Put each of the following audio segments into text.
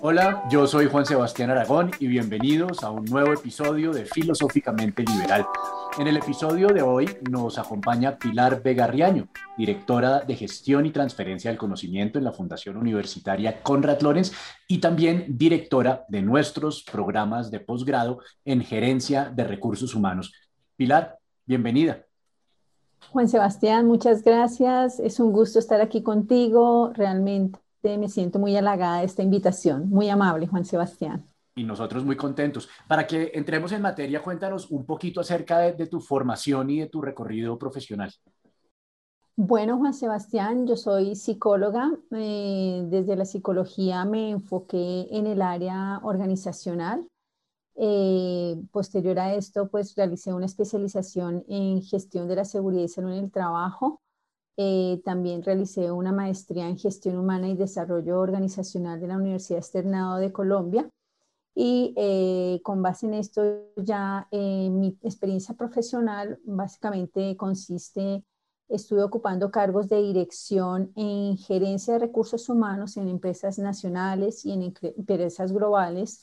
Hola, yo soy Juan Sebastián Aragón y bienvenidos a un nuevo episodio de Filosóficamente Liberal. En el episodio de hoy nos acompaña Pilar Vegarriaño, directora de Gestión y Transferencia del Conocimiento en la Fundación Universitaria Conrad Lorenz y también directora de nuestros programas de posgrado en Gerencia de Recursos Humanos. Pilar, bienvenida. Juan Sebastián, muchas gracias. Es un gusto estar aquí contigo. Realmente me siento muy halagada de esta invitación. Muy amable, Juan Sebastián. Y nosotros muy contentos. Para que entremos en materia, cuéntanos un poquito acerca de, tu formación y de tu recorrido profesional. Bueno, Juan Sebastián, yo soy psicóloga. Eh, desde la psicología me enfoqué en el área organizacional. Eh, posterior a esto, pues realicé una especialización en gestión de la seguridad y salud en el trabajo eh, también realicé una maestría en gestión humana y desarrollo organizacional de la Universidad Externado de Colombia. Y eh, con base en esto ya eh, mi experiencia profesional básicamente consiste, estuve ocupando cargos de dirección en gerencia de recursos humanos en empresas nacionales y en empresas globales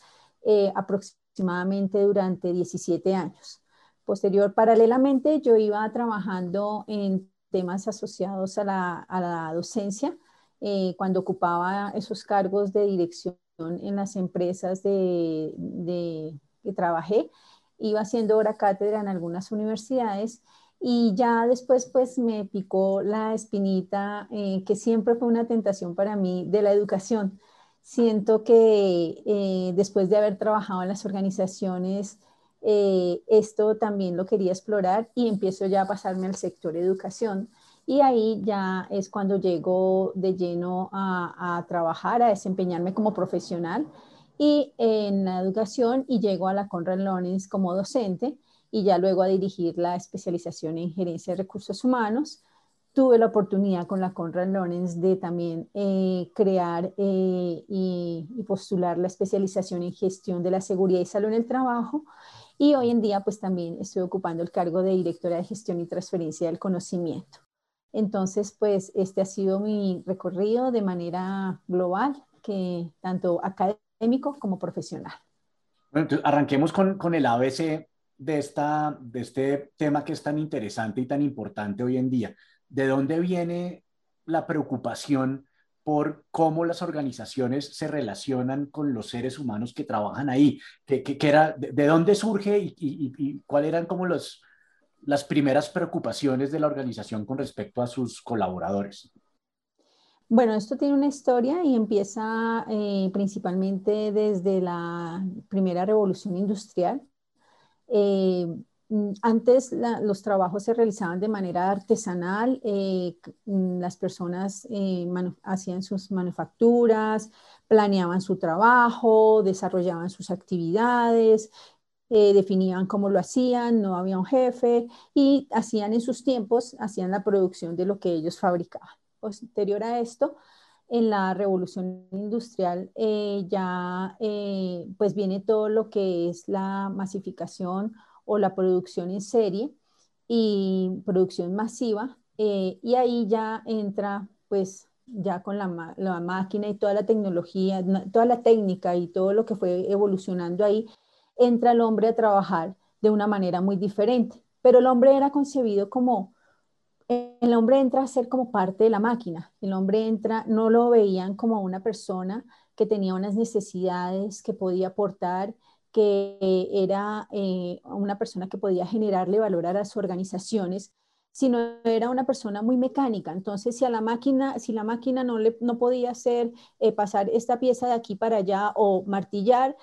aproximadamente durante 17 años. Posterior, paralelamente, yo iba trabajando en temas asociados a la, docencia, eh, cuando ocupaba esos cargos de dirección en las empresas de, que trabajé, iba haciendo hora cátedra en algunas universidades y ya después pues me picó la espinita eh, que siempre fue una tentación para mí de la educación. Siento que eh, después de haber trabajado en las organizaciones eh, esto también lo quería explorar y empiezo ya a pasarme al sector educación. Y ahí ya es cuando llego de lleno a, trabajar, a desempeñarme como profesional y en la educación y llego a la Conrad Lorenz como docente y ya luego a dirigir la especialización en gerencia de recursos humanos. Tuve la oportunidad con la Conrad Lorenz de también eh, crear eh, y, y, postular la especialización en gestión de la seguridad y salud en el trabajo y hoy en día pues también estoy ocupando el cargo de directora de gestión y transferencia del conocimiento. Entonces pues este ha sido mi recorrido de manera global, que tanto académico como profesional. Bueno, entonces arranquemos con, con el ABC de, esta, de este tema que es tan interesante y tan importante hoy en día. ¿De dónde viene la preocupación por cómo las organizaciones se relacionan con los seres humanos que trabajan ahí, que, era, de, dónde surge y, y, cuáles eran como los, las primeras preocupaciones de la organización con respecto a sus colaboradores. Bueno, esto tiene una historia y empieza eh, principalmente desde la primera revolución industrial. Eh, Mm, antes los trabajos se realizaban de manera artesanal, eh, mm, las personas eh, hacían sus manufacturas, planeaban su trabajo, desarrollaban sus actividades, eh, definían cómo lo hacían, no había un jefe y hacían en sus tiempos, hacían la producción de lo que ellos fabricaban. Posterior a esto, en la revolución industrial ya pues viene todo lo que es la masificación o la producción en serie y producción masiva. Eh, y ahí ya entra, pues, ya con la, la, máquina y toda la tecnología, toda la técnica y todo lo que fue evolucionando ahí, entra el hombre a trabajar de una manera muy diferente. Pero el hombre era concebido como, el hombre entra a ser como parte de la máquina. El hombre entra, no lo veían como una persona que tenía unas necesidades, que podía aportar que era eh, una persona que podía generarle valor a las organizaciones, sino era una persona muy mecánica. Entonces, si a la máquina, si la máquina no, le, no podía hacer eh, pasar esta pieza de aquí para allá o martillar,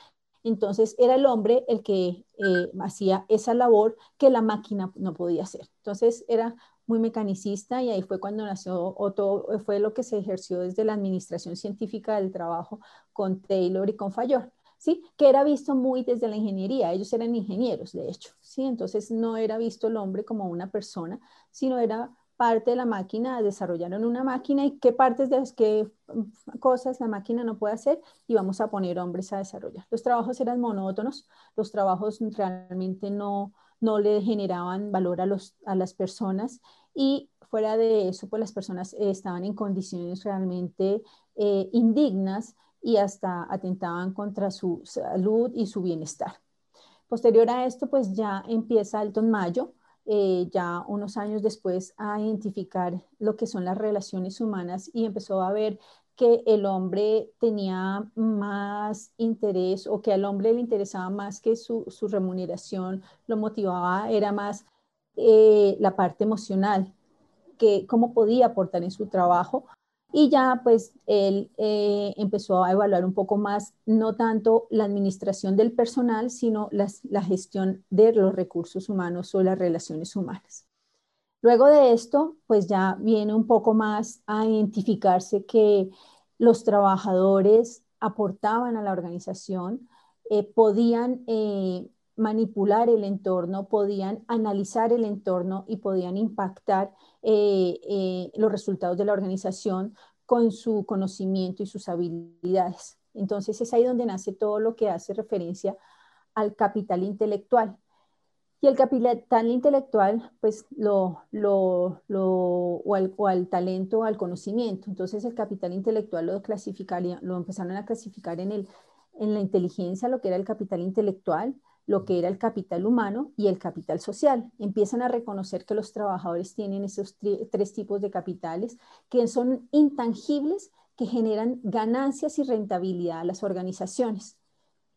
entonces era el hombre el que eh, hacía esa labor que la máquina no podía hacer. Entonces era muy mecanicista y ahí fue cuando nació Otto, fue lo que se ejerció desde la administración científica del trabajo con Taylor y con Fayol. ¿Sí? Que era visto muy desde la ingeniería, ellos eran ingenieros, de hecho, ¿sí? Entonces no era visto el hombre como una persona, sino era parte de la máquina, desarrollaron una máquina y qué partes de las que mm, cosas la máquina no puede hacer y vamos a poner hombres a desarrollar. Los trabajos eran monótonos, los trabajos realmente no, no le generaban valor a, los, a las personas y fuera de eso, pues las personas estaban en condiciones realmente eh, indignas y hasta atentaban contra su salud y su bienestar. Posterior a esto, pues ya empieza Elton Mayo, eh, ya unos años después, a identificar lo que son las relaciones humanas y empezó a ver que el hombre tenía más interés o que al hombre le interesaba más que su, remuneración, lo motivaba, era más eh, la parte emocional, que cómo podía aportar en su trabajo. Y ya pues él eh, empezó a evaluar un poco más, no tanto la administración del personal, sino la gestión de los recursos humanos o las relaciones humanas. Luego de esto, pues ya viene un poco más a identificarse que los trabajadores aportaban a la organización, eh, podían eh, manipular el entorno, podían analizar el entorno y podían impactar eh, los resultados de la organización con su conocimiento y sus habilidades. Entonces es ahí donde nace todo lo que hace referencia al capital intelectual. Y el capital intelectual, pues lo, lo, lo o, al, talento, al conocimiento. Entonces el capital intelectual lo clasificaría, lo empezaron a clasificar en, el, en la inteligencia, lo que era el capital intelectual, lo que era el capital humano y el capital social. Empiezan a reconocer que los trabajadores tienen esos tres tipos de capitales que son intangibles, que generan ganancias y rentabilidad a las organizaciones.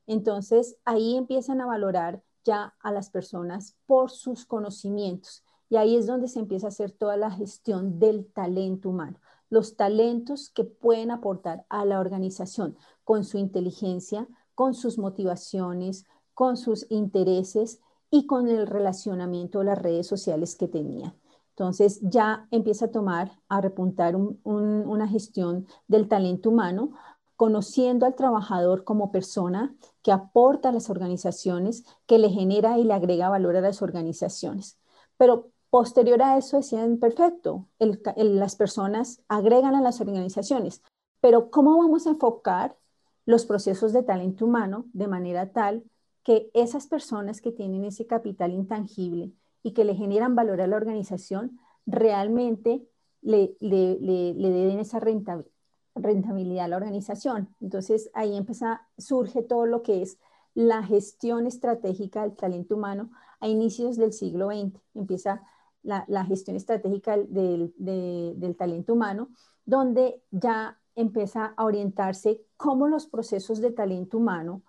Entonces ahí empiezan a valorar ya a las personas por sus conocimientos. Y ahí es donde se empieza a hacer toda la gestión del talento humano, los talentos que pueden aportar a la organización con su inteligencia, con sus motivaciones, con sus intereses y con el relacionamiento de las redes sociales que tenían. Entonces ya empieza a tomar, a repuntar una gestión del talento humano conociendo al trabajador como persona que aporta a las organizaciones, que le genera y le agrega valor a las organizaciones. Pero posterior a eso decían, perfecto, las personas agregan a las organizaciones, pero ¿cómo vamos a enfocar los procesos de talento humano de manera tal que esas personas que tienen ese capital intangible y que le generan valor a la organización realmente le, le, le den esa rentabilidad? a la organización. Entonces ahí empieza, surge todo lo que es la gestión estratégica del talento humano a inicios del siglo XX. Empieza la, gestión estratégica del, del talento humano, donde ya empieza a orientarse cómo los procesos de talento humano,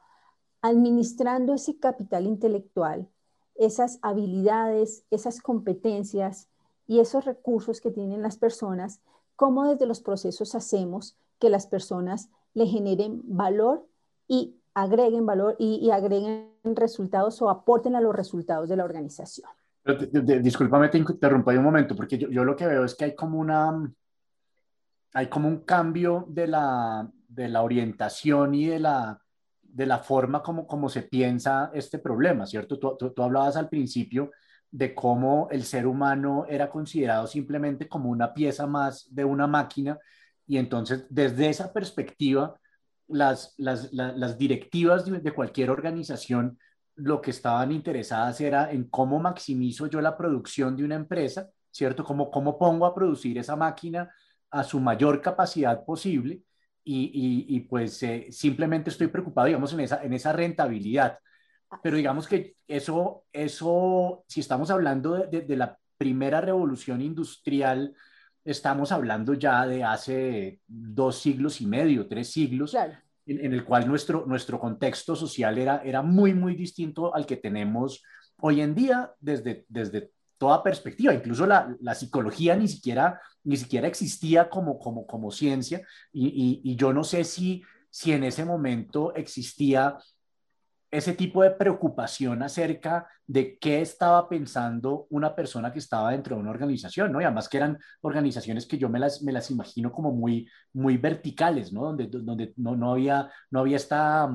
administrando ese capital intelectual, esas habilidades, esas competencias y esos recursos que tienen las personas, cómo desde los procesos hacemos que las personas le generen valor y agreguen valor y, agreguen resultados o aporten a los resultados de la organización. discúlpame, te interrumpo ahí un momento, porque yo, lo que veo es que hay como una, hay como un cambio de la, de la orientación y de la, de la forma como, como se piensa este problema, ¿cierto? Tú, tú, tú hablabas al principio de cómo el ser humano era considerado simplemente como una pieza más de una máquina y entonces desde esa perspectiva las, las, las, directivas de, cualquier organización lo que estaban interesadas era en cómo maximizo yo la producción de una empresa, ¿cierto? Cómo, cómo pongo a producir esa máquina a su mayor capacidad posible y, y, pues eh, simplemente estoy preocupado, digamos, en esa, en esa rentabilidad. Pero digamos que eso, eso si estamos hablando de, la primera revolución industrial, estamos hablando ya de hace dos siglos y medio, tres siglos, en, el cual nuestro, nuestro contexto social era, era muy, muy distinto al que tenemos hoy en día desde, desde toda perspectiva. Incluso la, psicología ni siquiera, ni siquiera existía como, como, ciencia y, y, y yo no sé si, si en ese momento existía ese tipo de preocupación acerca de qué estaba pensando una persona que estaba dentro de una organización, ¿no? Y además que eran organizaciones que yo me las, me las imagino como muy, muy verticales, ¿no? Donde, donde no, no había, no había esta,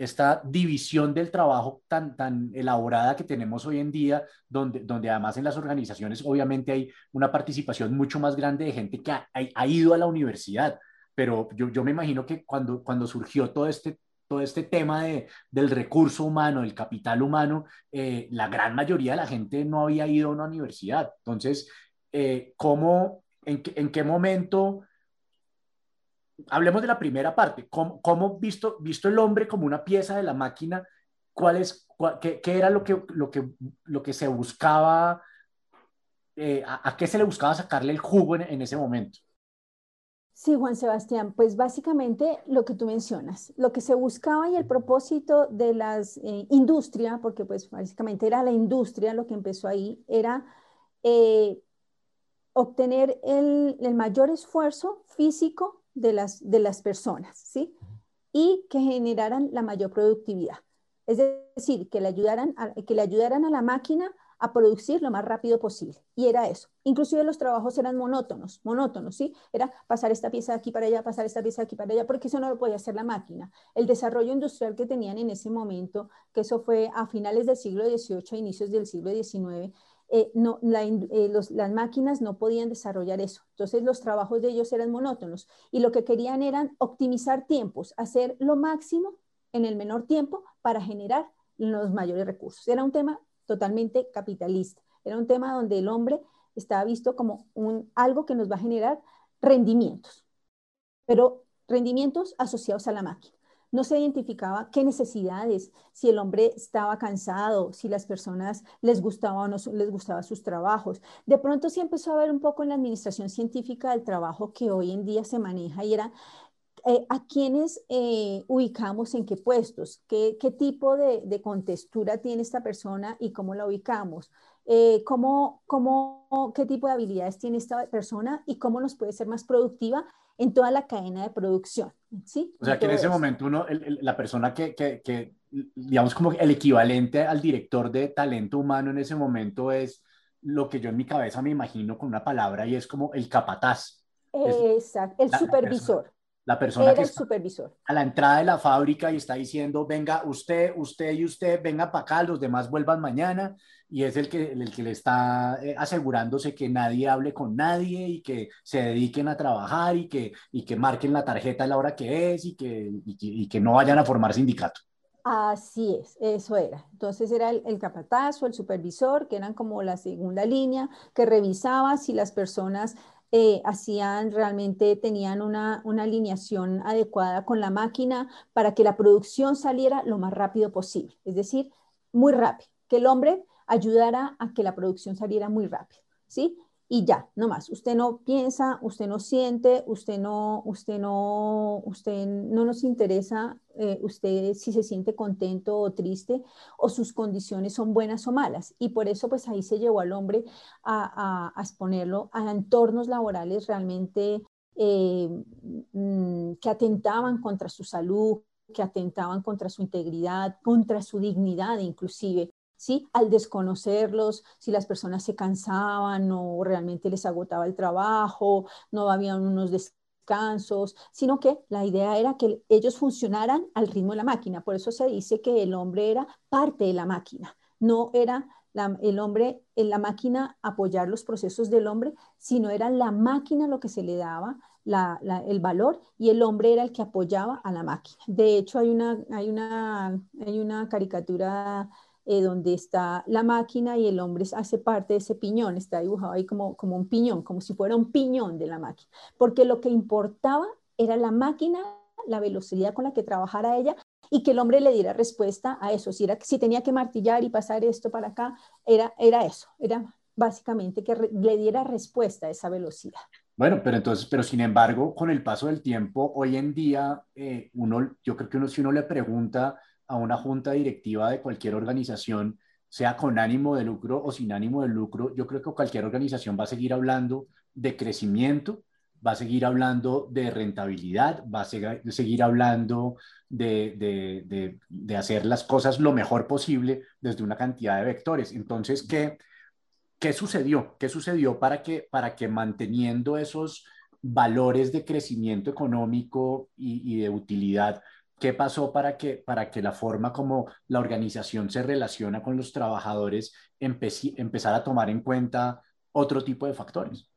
esta división del trabajo tan, tan elaborada que tenemos hoy en día, donde, donde además en las organizaciones obviamente hay una participación mucho más grande de gente que ha, ha ido a la universidad. Pero yo, yo me imagino que cuando, cuando surgió todo este todo este tema de, del recurso humano, del capital humano, eh, la gran mayoría de la gente no había ido a una universidad. Entonces, eh, ¿cómo, en, en, qué momento hablemos de la primera parte. ¿Cómo, cómo visto, visto el hombre como una pieza de la máquina, cuál es, qué, qué, era lo que, lo, que, lo que se buscaba, eh, a, qué se le buscaba sacarle el jugo en, en ese momento? Sí, Juan Sebastián, pues básicamente lo que tú mencionas, lo que se buscaba y el propósito de las eh, industria, porque pues básicamente era la industria lo que empezó ahí, era eh, obtener el, el, mayor esfuerzo físico de las, de las personas, ¿sí? Y que generaran la mayor productividad. Es decir, que le ayudaran a, que le ayudaran a la máquina a producir lo más rápido posible. Y era eso. Inclusive los trabajos eran monótonos, monótonos, ¿sí? Era pasar esta pieza de aquí para allá, pasar esta pieza de aquí para allá, porque eso no lo podía hacer la máquina. El desarrollo industrial que tenían en ese momento, que eso fue a finales del siglo XVIII, a inicios del siglo XIX, eh, no, eh, las máquinas no podían desarrollar eso. Entonces los trabajos de ellos eran monótonos y lo que querían eran optimizar tiempos, hacer lo máximo en el menor tiempo para generar los mayores recursos. Era un tema totalmente capitalista. Era un tema donde el hombre estaba visto como un, algo que nos va a generar rendimientos, pero rendimientos asociados a la máquina. No se identificaba qué necesidades, si el hombre estaba cansado, si las personas les gustaba o no les gustaba sus trabajos. De pronto sí empezó a ver un poco en la administración científica del trabajo que hoy en día se maneja y era eh, ¿a quiénes eh, ubicamos en qué puestos? ¿Qué, tipo de, de, contextura tiene esta persona y cómo la ubicamos? Eh, ¿cómo, cómo, ¿Qué tipo de habilidades tiene esta persona y cómo nos puede ser más productiva en toda la cadena de producción? ¿sí? O sea, que en ese momento uno, la persona que, que, que, digamos, como el equivalente al director de talento humano en ese momento es lo que yo en mi cabeza me imagino con una palabra y es como el capataz. Exacto, el supervisor. La persona que está supervisor. a la entrada de la fábrica y está diciendo, venga, usted, usted y usted, venga para acá, los demás vuelvan mañana, y es el que, el que le está eh, asegurándose que nadie hable con nadie y que se dediquen a trabajar y que, y que marquen la tarjeta a la hora que es y que, y que, no vayan a formar sindicato. Así es, eso era. Entonces era el, el capataz o el supervisor, que eran como la segunda línea, que revisaba si las personas eh, hacían realmente, tenían una, alineación adecuada con la máquina para que la producción saliera lo más rápido posible, es decir, muy rápido, que el hombre ayudara a que la producción saliera muy rápido, ¿sí? Y ya, no más. Usted no piensa, usted no siente, usted no, usted no, usted no nos interesa, eh, usted si se siente contento o triste o sus condiciones son buenas o malas. Y por eso pues ahí se llevó al hombre a, exponerlo a entornos laborales realmente eh, mm, que atentaban contra su salud, que atentaban contra su integridad, contra su dignidad inclusive. ¿Sí? Al desconocerlos, si las personas se cansaban o realmente les agotaba el trabajo, no habían unos descansos, sino que la idea era que ellos funcionaran al ritmo de la máquina. Por eso se dice que el hombre era parte de la máquina, no era el hombre en la máquina apoyar los procesos del hombre, sino era la máquina lo que se le daba el valor y el hombre era el que apoyaba a la máquina. De hecho, hay una, hay una, hay una caricatura eh, donde está la máquina y el hombre hace parte de ese piñón, está dibujado ahí como, como un piñón, como si fuera un piñón de la máquina, porque lo que importaba era la máquina, la velocidad con la que trabajara ella y que el hombre le diera respuesta a eso. Si, era, si tenía que martillar y pasar esto para acá, era, era eso, era básicamente que le diera respuesta a esa velocidad. Bueno, pero entonces, pero sin embargo, con el paso del tiempo, hoy en día, eh, uno, yo creo que uno, si uno le pregunta a una junta directiva de cualquier organización, sea con ánimo de lucro o sin ánimo de lucro, yo creo que cualquier organización va a seguir hablando de crecimiento, va a seguir hablando de rentabilidad, va a seguir hablando de, de, hacer las cosas lo mejor posible desde una cantidad de vectores. Entonces, ¿qué, qué sucedió? ¿Qué sucedió para que, para que manteniendo esos valores de crecimiento económico y de utilidad, ¿Qué pasó para que, para que la forma como la organización se relaciona con los trabajadores empezara a tomar en cuenta otro tipo de factores?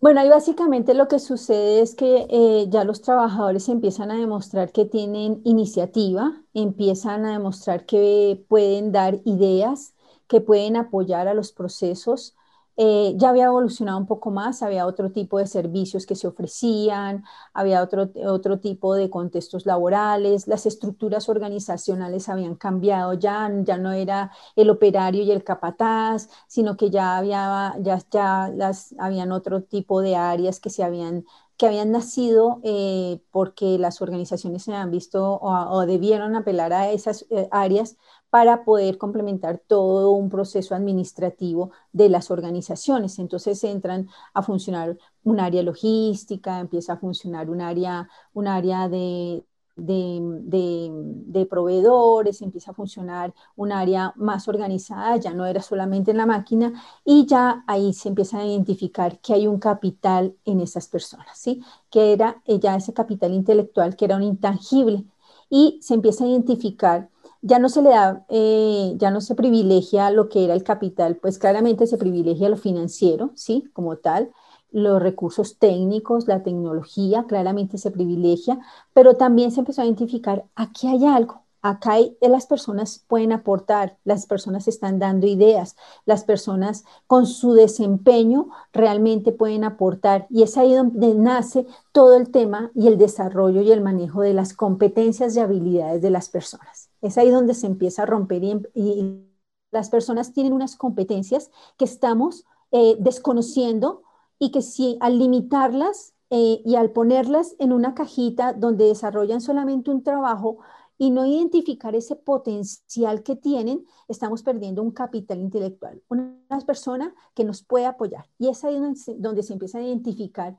Bueno, ahí básicamente lo que sucede es que eh, ya los trabajadores empiezan a demostrar que tienen iniciativa, empiezan a demostrar que pueden dar ideas, que pueden apoyar a los procesos, eh, ya había evolucionado un poco más, había otro tipo de servicios que se ofrecían, había otro, otro tipo de contextos laborales, las estructuras organizacionales habían cambiado ya, ya no era el operario y el capataz, sino que ya había, ya, ya las, habían otro tipo de áreas que se habían que habían nacido eh, porque las organizaciones se han visto o, debieron apelar a esas eh, áreas para poder complementar todo un proceso administrativo de las organizaciones. Entonces entran a funcionar un área logística, empieza a funcionar un área, un área de, de, proveedores, empieza a funcionar un área más organizada, ya no era solamente en la máquina y ya ahí se empieza a identificar que hay un capital en esas personas, ¿sí? Que era ya ese capital intelectual que era un intangible y se empieza a identificar ya no se le da, eh, ya no se privilegia lo que era el capital, pues claramente se privilegia lo financiero, ¿sí? Como tal, los recursos técnicos, la tecnología, claramente se privilegia, pero también se empezó a identificar, aquí hay algo, acá hay, las personas pueden aportar, las personas están dando ideas, las personas con su desempeño realmente pueden aportar y es ahí donde nace todo el tema y el desarrollo y el manejo de las competencias y habilidades de las personas. Es ahí donde se empieza a romper y, las personas tienen unas competencias que estamos eh, desconociendo y que si al limitarlas eh, y al ponerlas en una cajita donde desarrollan solamente un trabajo y no identificar ese potencial que tienen, estamos perdiendo un capital intelectual, una persona que nos puede apoyar. Y es ahí donde se empieza a identificar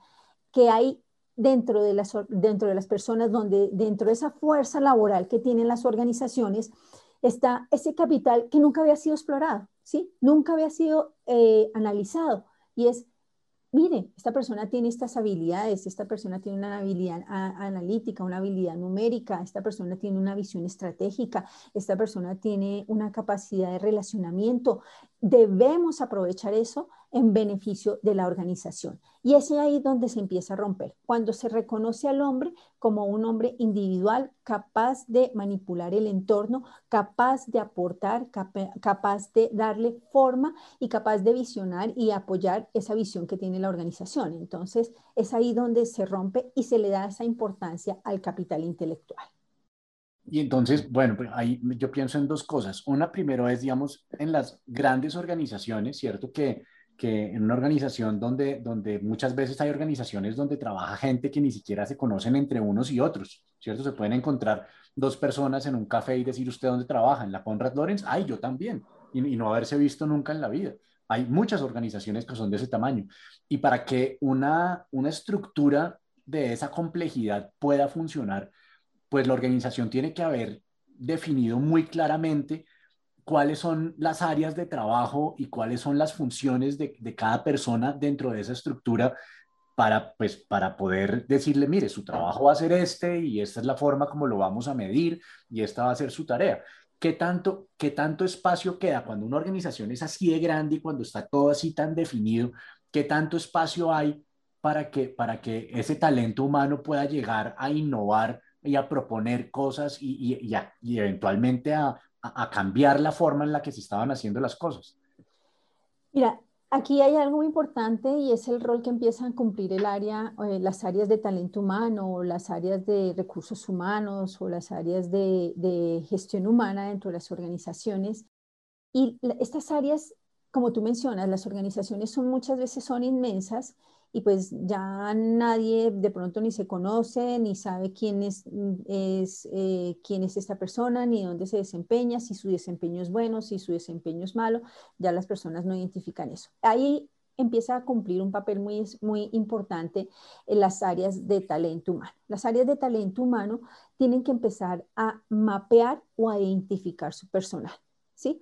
que hay dentro de las, dentro de las personas, donde dentro de esa fuerza laboral que tienen las organizaciones, está ese capital que nunca había sido explorado, ¿sí? Nunca había sido eh, analizado. Y es, mire, esta persona tiene estas habilidades, esta persona tiene una habilidad analítica, una habilidad numérica, esta persona tiene una visión estratégica, esta persona tiene una capacidad de relacionamiento. Debemos aprovechar eso en beneficio de la organización. Y es ahí donde se empieza a romper, cuando se reconoce al hombre como un hombre individual capaz de manipular el entorno, capaz de aportar, capaz de darle forma y capaz de visionar y apoyar esa visión que tiene la organización. Entonces, es ahí donde se rompe y se le da esa importancia al capital intelectual. Y entonces, bueno, pues ahí yo pienso en dos cosas. Una primero es, digamos, en las grandes organizaciones, ¿cierto? Que que en una organización donde, donde muchas veces hay organizaciones donde trabaja gente que ni siquiera se conocen entre unos y otros, ¿cierto? Se pueden encontrar dos personas en un café y decir usted dónde trabaja, en la Conrad Lorenz, ay, yo también, y, no haberse visto nunca en la vida. Hay muchas organizaciones que son de ese tamaño. Y para que una, una estructura de esa complejidad pueda funcionar, pues la organización tiene que haber definido muy claramente cuáles son las áreas de trabajo y cuáles son las funciones de, cada persona dentro de esa estructura para, pues, para poder decirle, mire, su trabajo va a ser este y esta es la forma como lo vamos a medir y esta va a ser su tarea. ¿Qué tanto, qué tanto espacio queda cuando una organización es así de grande y cuando está todo así tan definido? ¿Qué tanto espacio hay para que, para que ese talento humano pueda llegar a innovar y a proponer cosas y, y, y eventualmente a, a, cambiar la forma en la que se estaban haciendo las cosas. Mira, aquí hay algo muy importante y es el rol que empiezan a cumplir el área, eh, las áreas de talento humano, o las áreas de recursos humanos o las áreas de, de gestión humana dentro de las organizaciones. Y estas áreas, como tú mencionas, las organizaciones son muchas veces son inmensas y pues ya nadie de pronto ni se conoce, ni sabe quién es, mm, es eh, quién es esta persona, ni dónde se desempeña, si su desempeño es bueno, si su desempeño es malo, ya las personas no identifican eso. Ahí empieza a cumplir un papel muy, muy importante en las áreas de talento humano. Las áreas de talento humano tienen que empezar a mapear o a identificar su personal, ¿sí?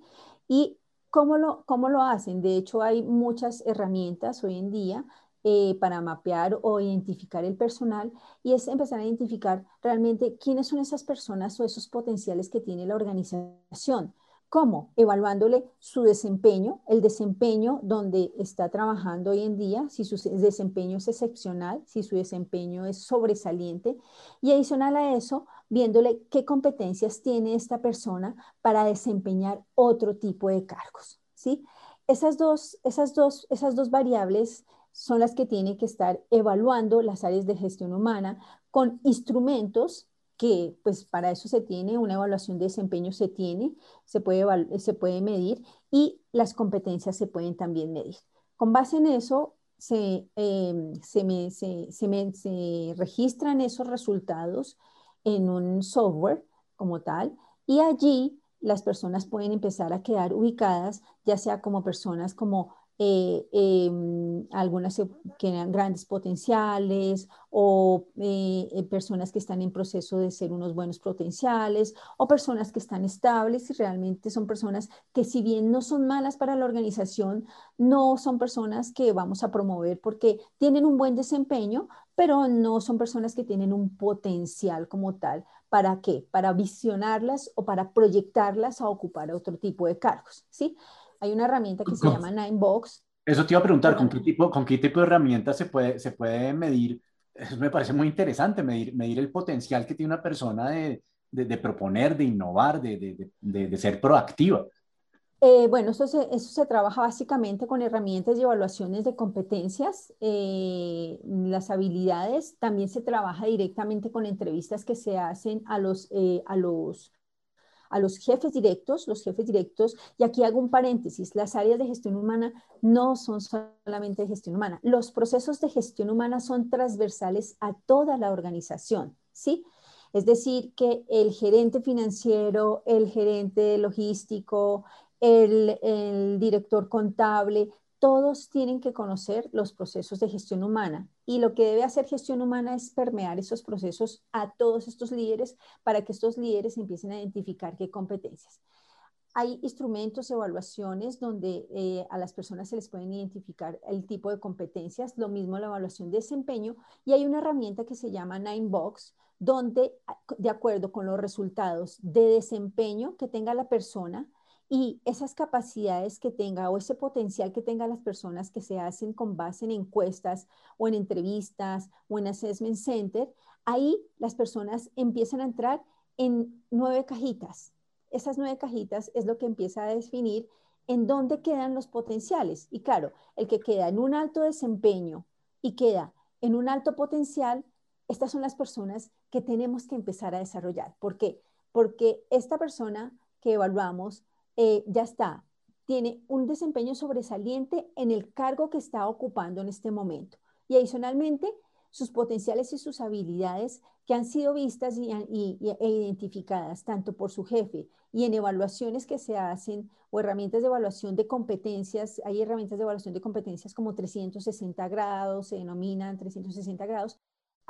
Y ¿Cómo lo, ¿Cómo lo hacen? De hecho, hay muchas herramientas hoy en día eh, para mapear o identificar el personal y es empezar a identificar realmente quiénes son esas personas o esos potenciales que tiene la organización. ¿Cómo? Evaluándole su desempeño, el desempeño donde está trabajando hoy en día, si su desempeño es excepcional, si su desempeño es sobresaliente y adicional a eso, viéndole qué competencias tiene esta persona para desempeñar otro tipo de cargos. ¿sí? esas dos, esas, dos, esas dos variables son las que tienen que estar evaluando las áreas de gestión humana con instrumentos que pues para eso se tiene, una evaluación de desempeño se tiene, se puede, se puede medir y las competencias se pueden también medir. Con base en eso, se, em, se, se, registran esos resultados en un software como tal y allí las personas pueden empezar a quedar ubicadas, ya sea como personas como eh, em, algunas que eran grandes potenciales o eh, eh, personas que están en proceso de ser unos buenos potenciales o personas que están estables y realmente son personas que si bien no son malas para la organización, no son personas que vamos a promover porque tienen un buen desempeño, pero no son personas que tienen un potencial como tal. ¿Para qué? Para visionarlas o para proyectarlas a ocupar otro tipo de cargos, ¿sí? Hay una herramienta que se llama Ninebox. Eso te iba a preguntar, ¿con qué tipo, con qué tipo de herramienta se puede, se puede medir? Eso me parece muy interesante, medir, medir el potencial que tiene una persona de, de, proponer, de innovar, de, de ser proactiva. Eh, bueno, eso se, eso se, trabaja básicamente con herramientas y evaluaciones de competencias, eh, las habilidades. También se trabaja directamente con entrevistas que se hacen a los, eh, a los a los jefes directos, los jefes directos, y aquí hago un paréntesis, las áreas de gestión humana no son solamente de gestión humana, los procesos de gestión humana son transversales a toda la organización, ¿sí? Es decir, que el gerente financiero, el gerente logístico, el, el director contable, todos tienen que conocer los procesos de gestión humana y lo que debe hacer gestión humana es permear esos procesos a todos estos líderes para que estos líderes empiecen a identificar qué competencias. Hay instrumentos, evaluaciones donde eh, a las personas se les pueden identificar el tipo de competencias, lo mismo la evaluación de desempeño y hay una herramienta que se llama Ninebox donde de acuerdo con los resultados de desempeño que tenga la persona, y esas capacidades que tenga o ese potencial que tenga las personas que se hacen con base en encuestas o en entrevistas o en assessment center, ahí las personas empiezan a entrar en nueve cajitas. Esas nueve cajitas es lo que empieza a definir en dónde quedan los potenciales. Y claro, el que queda en un alto desempeño y queda en un alto potencial, estas son las personas que tenemos que empezar a desarrollar. ¿Por qué? Porque esta persona que evaluamos eh, ya está, tiene un desempeño sobresaliente en el cargo que está ocupando en este momento. Y adicionalmente, sus potenciales y sus habilidades que han sido vistas y, e identificadas tanto por su jefe y en evaluaciones que se hacen o herramientas de evaluación de competencias. Hay herramientas de evaluación de competencias como 360 grados, se denominan 360 grados,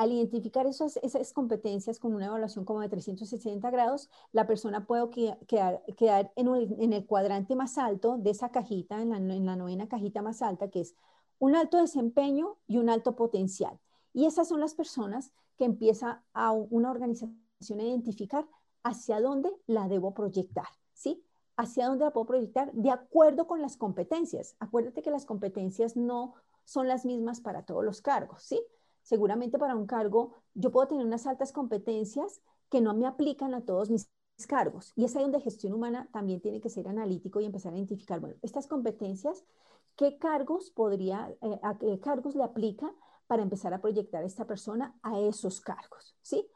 al identificar esas, competencias con una evaluación como de 360 grados, la persona puede quedar, en, el cuadrante más alto de esa cajita, en la, en la novena cajita más alta, que es un alto desempeño y un alto potencial. Y esas son las personas que empieza una organización a identificar hacia dónde la debo proyectar, ¿sí? Hacia dónde la puedo proyectar de acuerdo con las competencias. Acuérdate que las competencias no son las mismas para todos los cargos, ¿sí? Seguramente para un cargo yo puedo tener unas altas competencias que no me aplican a todos mis cargos. Y es ahí donde gestión humana también tiene que ser analítico y empezar a identificar, bueno, estas competencias, ¿qué cargos podría, eh, a qué cargos le aplica para empezar a proyectar a esta persona a esos cargos? ¿Sí?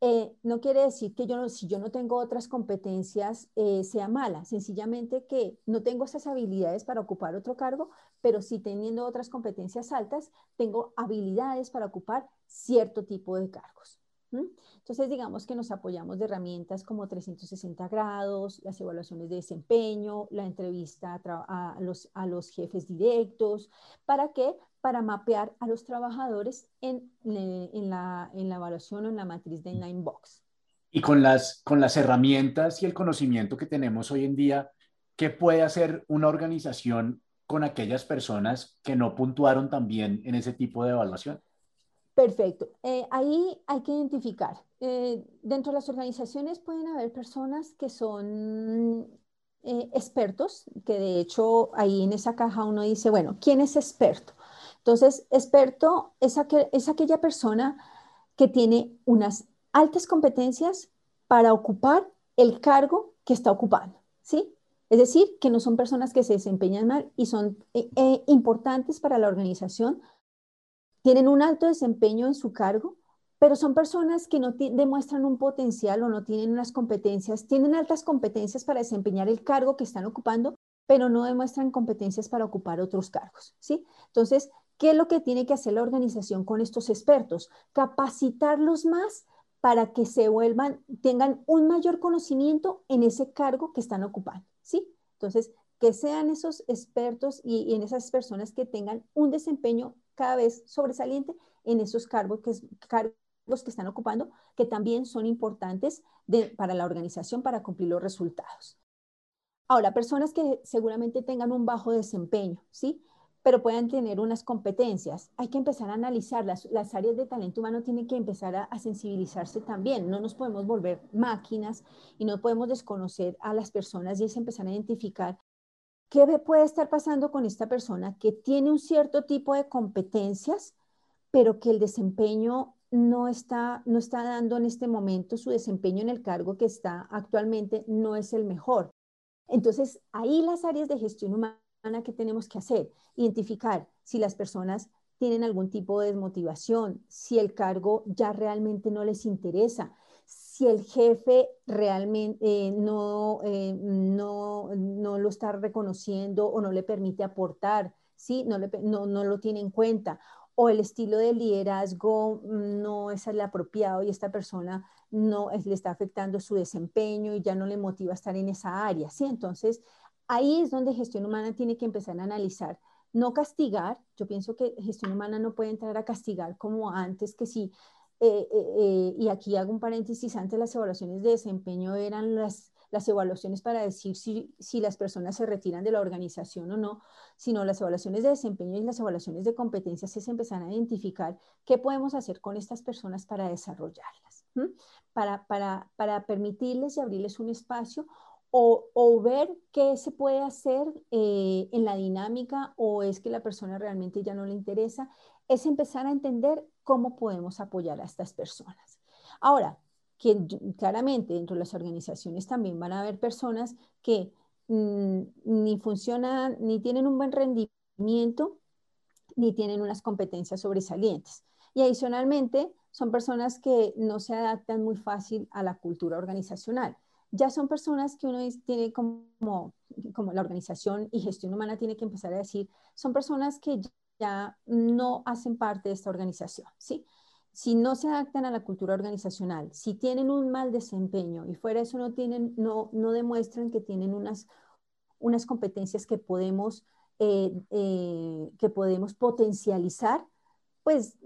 Eh, no quiere decir que yo si yo no tengo otras competencias eh, sea mala, sencillamente que no tengo esas habilidades para ocupar otro cargo, pero sí teniendo otras competencias altas, tengo habilidades para ocupar cierto tipo de cargos. Entonces, digamos que nos apoyamos de herramientas como 360 grados, las evaluaciones de desempeño, la entrevista a, los, a los jefes directos, ¿para qué? Para mapear a los trabajadores en, en, la, en la evaluación o en la matriz de Ninebox. Y con las, con las herramientas y el conocimiento que tenemos hoy en día, ¿qué puede hacer una organización con aquellas personas que no puntuaron también en ese tipo de evaluación? Perfecto. Eh, ahí hay que identificar. Eh, dentro de las organizaciones pueden haber personas que son eh, expertos, que de hecho ahí en esa caja uno dice, bueno, ¿quién es experto? Entonces, experto es, es aquella persona que tiene unas altas competencias para ocupar el cargo que está ocupando, ¿sí? Es decir, que no son personas que se desempeñan mal y son eh, eh, importantes para la organización, tienen un alto desempeño en su cargo, pero son personas que no demuestran un potencial o no tienen unas competencias, tienen altas competencias para desempeñar el cargo que están ocupando, pero no demuestran competencias para ocupar otros cargos, ¿sí? Entonces, ¿qué es lo que tiene que hacer la organización con estos expertos? Capacitarlos más para que se vuelvan, tengan un mayor conocimiento en ese cargo que están ocupando, ¿sí? Entonces, que sean esos expertos y, en esas personas que tengan un desempeño cada vez sobresaliente en esos cargos que, están ocupando, que también son importantes para la organización para cumplir los resultados. Ahora, personas que seguramente tengan un bajo desempeño, ¿sí? Pero puedan tener unas competencias. Hay que empezar a analizarlas. Las áreas de talento humano tienen que empezar a, sensibilizarse también. No nos podemos volver máquinas y no podemos desconocer a las personas y es empezar a identificar qué puede estar pasando con esta persona que tiene un cierto tipo de competencias, pero que el desempeño no está, no está dando en este momento, su desempeño en el cargo que está actualmente no es el mejor. Entonces, ahí las áreas de gestión humana que tenemos que hacer, identificar si las personas tienen algún tipo de desmotivación, si el cargo ya realmente no les interesa, si el jefe realmente eh, no, eh, no, no, lo está reconociendo o no le permite aportar, ¿sí? no, no, no lo tiene en cuenta, o el estilo de liderazgo no es el apropiado y esta persona no le está afectando su desempeño y ya no le motiva a estar en esa área, ¿sí? Entonces, ahí es donde gestión humana tiene que empezar a analizar, no castigar, yo pienso que gestión humana no puede entrar a castigar como antes, que si, eh, eh, eh, y aquí hago un paréntesis, antes las evaluaciones de desempeño eran las evaluaciones para decir si, las personas se retiran de la organización o no, sino las evaluaciones de desempeño y las evaluaciones de competencias es empezar a identificar qué podemos hacer con estas personas para desarrollarlas, para, permitirles y abrirles un espacio o, ver qué se puede hacer eh, en la dinámica o es que la persona realmente ya no le interesa, es empezar a entender cómo podemos apoyar a estas personas. Ahora, claramente dentro de las organizaciones también van a haber personas que mm, ni funcionan, ni tienen un buen rendimiento, ni tienen unas competencias sobresalientes. Y adicionalmente, son personas que no se adaptan muy fácil a la cultura organizacional. Ya son personas que uno tiene como, como la organización y gestión humana tiene que empezar a decir, son personas que ya no hacen parte de esta organización, ¿sí? si no se adaptan a la cultura organizacional, si tienen un mal desempeño y fuera de eso no, tienen, no, no demuestran que tienen unas, unas competencias que podemos, eh, eh, que podemos potencializar, pues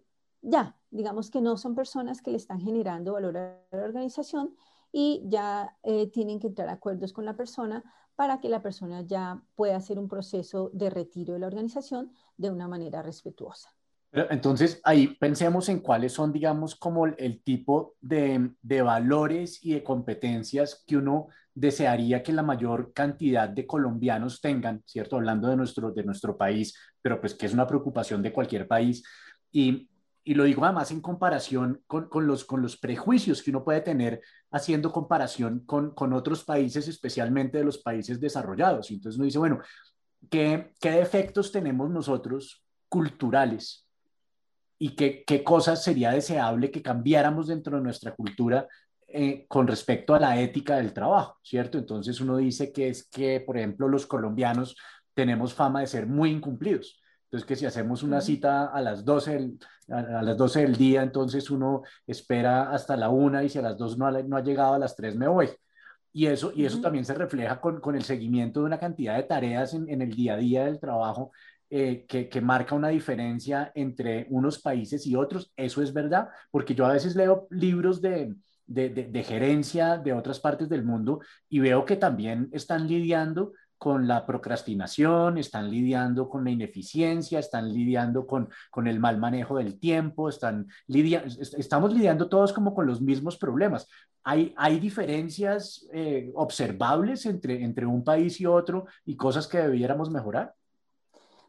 ya, digamos que no son personas que le están generando valor a la organización y ya eh, tienen que entrar a acuerdos con la persona para que la persona ya pueda hacer un proceso de retiro de la organización de una manera respetuosa entonces, ahí pensemos en cuáles son, digamos, como el tipo de, de, valores y de competencias que uno desearía que la mayor cantidad de colombianos tengan, ¿cierto? Hablando de nuestro, de nuestro país, pero pues que es una preocupación de cualquier país. Y, y lo digo además en comparación con, con, los, con los prejuicios que uno puede tener haciendo comparación con, con otros países, especialmente de los países desarrollados. Y entonces uno dice, bueno, ¿qué, qué defectos tenemos nosotros culturales y qué, qué cosas sería deseable que cambiáramos dentro de nuestra cultura eh, con respecto a la ética del trabajo, ¿cierto? Entonces uno dice que es que, por ejemplo, los colombianos tenemos fama de ser muy incumplidos. Entonces, que si hacemos una cita a las 12 del, a, las 12 del día, entonces uno espera hasta la una y si a las 2 no ha, no ha llegado a las 3 me voy. Y eso, y eso también se refleja con, con, el seguimiento de una cantidad de tareas en, en, el día a día del trabajo eh, que, marca una diferencia entre unos países y otros. Eso es verdad, porque yo a veces leo libros de, de, gerencia de otras partes del mundo y veo que también están lidiando con la procrastinación, están lidiando con la ineficiencia, están lidiando con, con el mal manejo del tiempo, están estamos lidiando todos como con los mismos problemas. Hay, hay diferencias eh, observables entre, entre un país y otro y cosas que debiéramos mejorar.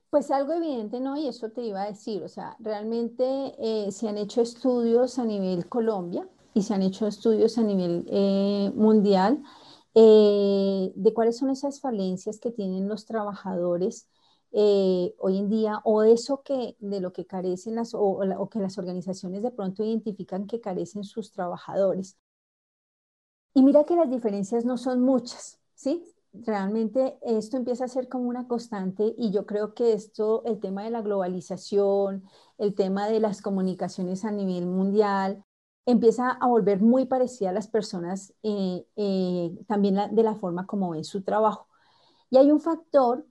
Pues algo evidente, ¿no? Y eso te iba a decir, o sea, realmente eh, se han hecho estudios a nivel Colombia y se han hecho estudios a nivel eh, mundial eh, de cuáles son esas falencias que tienen los trabajadores eh, hoy en día o eso que de lo que carecen las o, que las organizaciones de pronto identifican que carecen sus trabajadores. Y mira que las diferencias no son muchas, ¿sí? Realmente esto empieza a ser como una constante y yo creo que esto, el tema de la globalización, el tema de las comunicaciones a nivel mundial, empieza a volver muy parecida a las personas eh, eh, también de la forma como ven su trabajo. Y hay un factor,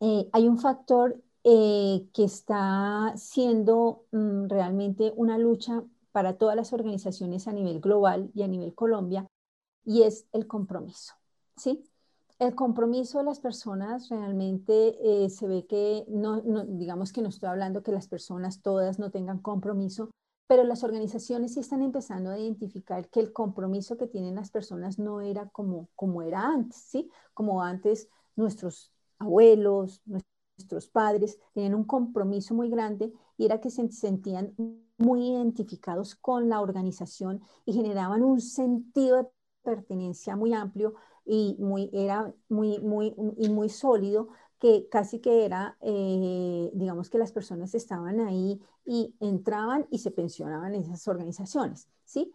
eh, hay un factor que está siendo mm, realmente una lucha para todas las organizaciones a nivel global y a nivel Colombia, y es el compromiso, ¿sí? El compromiso de las personas realmente se ve que, no, digamos que no estoy hablando que las personas todas no tengan compromiso, pero las organizaciones sí están empezando a identificar que el compromiso que tienen las personas no era como, como era antes, ¿sí? Como antes nuestros abuelos, nuestros padres tenían un compromiso muy grande y era que se sentían muy identificados con la organización y generaban un sentido de pertenencia muy amplio y muy, era muy, muy, y muy sólido que casi que era, eh, digamos que las personas estaban ahí y entraban y se pensionaban en esas organizaciones, ¿sí?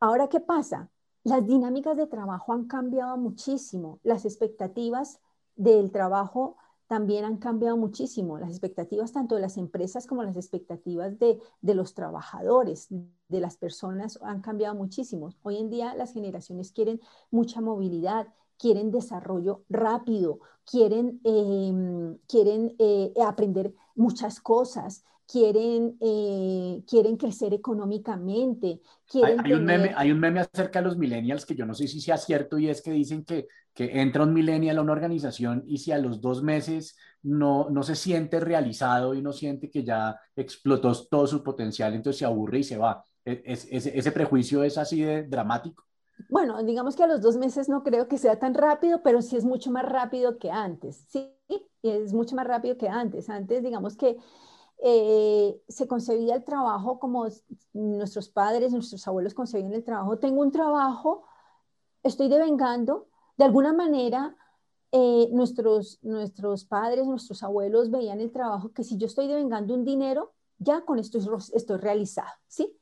Ahora, ¿qué pasa? Las dinámicas de trabajo han cambiado muchísimo, las expectativas del trabajo también han cambiado muchísimo, las expectativas tanto de las empresas como las expectativas de, de los trabajadores, de las personas han cambiado muchísimo. Hoy en día las generaciones quieren mucha movilidad, quieren desarrollo rápido, quieren, em, quieren eh, aprender muchas cosas, quieren, eh, quieren crecer económicamente. Quieren hay, un meme, hay un meme acerca de los millennials que yo no sé si sea cierto y es que dicen que, que entra un millennial a una organización y si a los dos meses no, no se siente realizado y no siente que ya explotó todo su potencial, entonces se aburre y se va. E, ese prejuicio es así de dramático bueno, digamos que a los dos meses no creo que sea tan rápido, pero sí es mucho más rápido que antes, ¿sí? Es mucho más rápido que antes. Antes, digamos que eh, se concebía el trabajo como nuestros padres, nuestros abuelos concebían el trabajo. Tengo un trabajo, estoy devengando. De alguna manera, eh, nuestros, nuestros padres, nuestros abuelos veían el trabajo que si yo estoy devengando un dinero, ya con esto estoy realizado, ¿sí?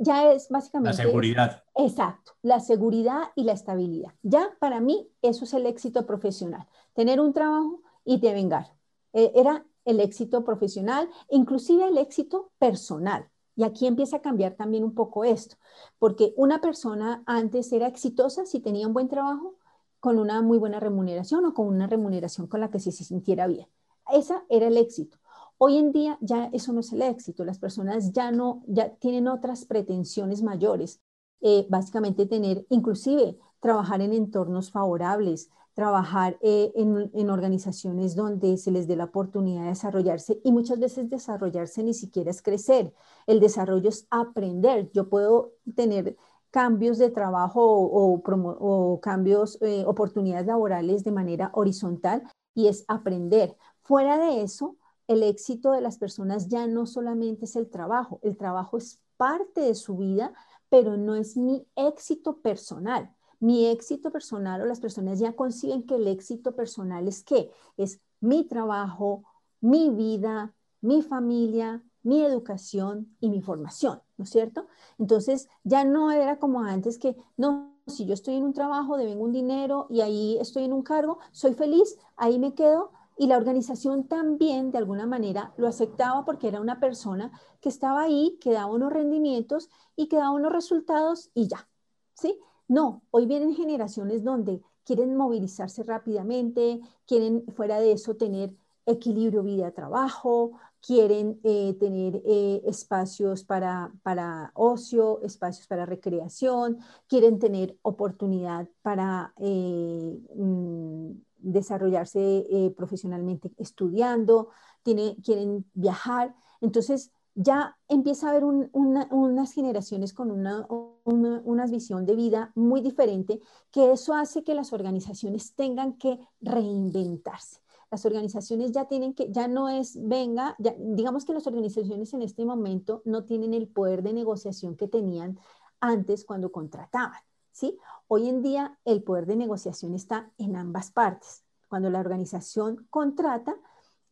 Ya es básicamente... La seguridad. exacto, la seguridad y la estabilidad. Ya para mí eso es el éxito profesional, tener un trabajo y devengar. Eh, era el éxito profesional, inclusive el éxito personal. Y aquí empieza a cambiar también un poco esto, porque una persona antes era exitosa si tenía un buen trabajo con una muy buena remuneración o con una remuneración con la que se sintiera bien. Esa era el éxito. Hoy en día ya eso no es el éxito, las personas ya no, ya tienen otras pretensiones mayores, eh, básicamente tener, inclusive trabajar en entornos favorables, trabajar eh, en, organizaciones donde se les dé la oportunidad de desarrollarse y muchas veces desarrollarse ni siquiera es crecer, el desarrollo es aprender. Yo puedo tener cambios de trabajo o, o, cambios, eh, oportunidades laborales de manera horizontal y es aprender. Fuera de eso, el éxito de las personas ya no solamente es el trabajo, el trabajo es parte de su vida, pero no es mi éxito personal. Mi éxito personal o las personas ya consiguen que el éxito personal es qué? Es mi trabajo, mi vida, mi familia, mi educación y mi formación, ¿no es cierto? Entonces ya no era como antes que, no, si yo estoy en un trabajo, devengo un dinero y ahí estoy en un cargo, soy feliz, ahí me quedo, y la organización también, de alguna manera, lo aceptaba porque era una persona que estaba ahí, que daba unos rendimientos y que daba unos resultados y ya. ¿Sí? No, hoy vienen generaciones donde quieren movilizarse rápidamente, quieren fuera de eso tener equilibrio vida-trabajo, quieren eh, tener eh, espacios para, para, ocio, espacios para recreación, quieren tener oportunidad para eh, mm, desarrollarse eh, profesionalmente estudiando, tiene, quieren viajar. Entonces ya empieza a haber unas generaciones con una, una, visión de vida muy diferente, que eso hace que las organizaciones tengan que reinventarse. Las organizaciones ya tienen que, ya no es, venga, digamos que las organizaciones en este momento no tienen el poder de negociación que tenían antes cuando contrataban. ¿Sí? Hoy en día el poder de negociación está en ambas partes. Cuando la organización contrata,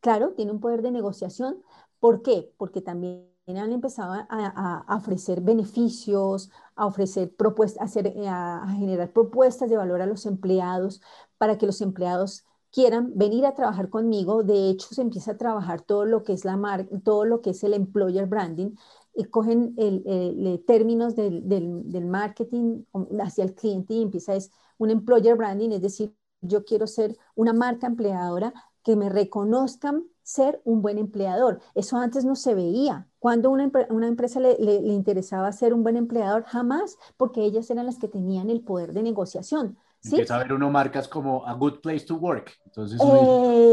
claro, tiene un poder de negociación. ¿Por qué? Porque también han empezado a, ofrecer beneficios, a ofrecer propuestas, a, a generar propuestas de valor a los empleados para que los empleados quieran venir a trabajar conmigo. De hecho, se empieza a trabajar todo lo que es la marca, todo lo que es el employer branding cogen el, términos del, del, marketing hacia el cliente y empieza es un employer branding, es decir, yo quiero ser una marca empleadora que me reconozcan ser un buen empleador. Eso antes no se veía. Cuando una, una empresa le, le, interesaba ser un buen empleador, jamás, porque ellas eran las que tenían el poder de negociación. Empieza a ver uno marcas como a good place to work. Entonces,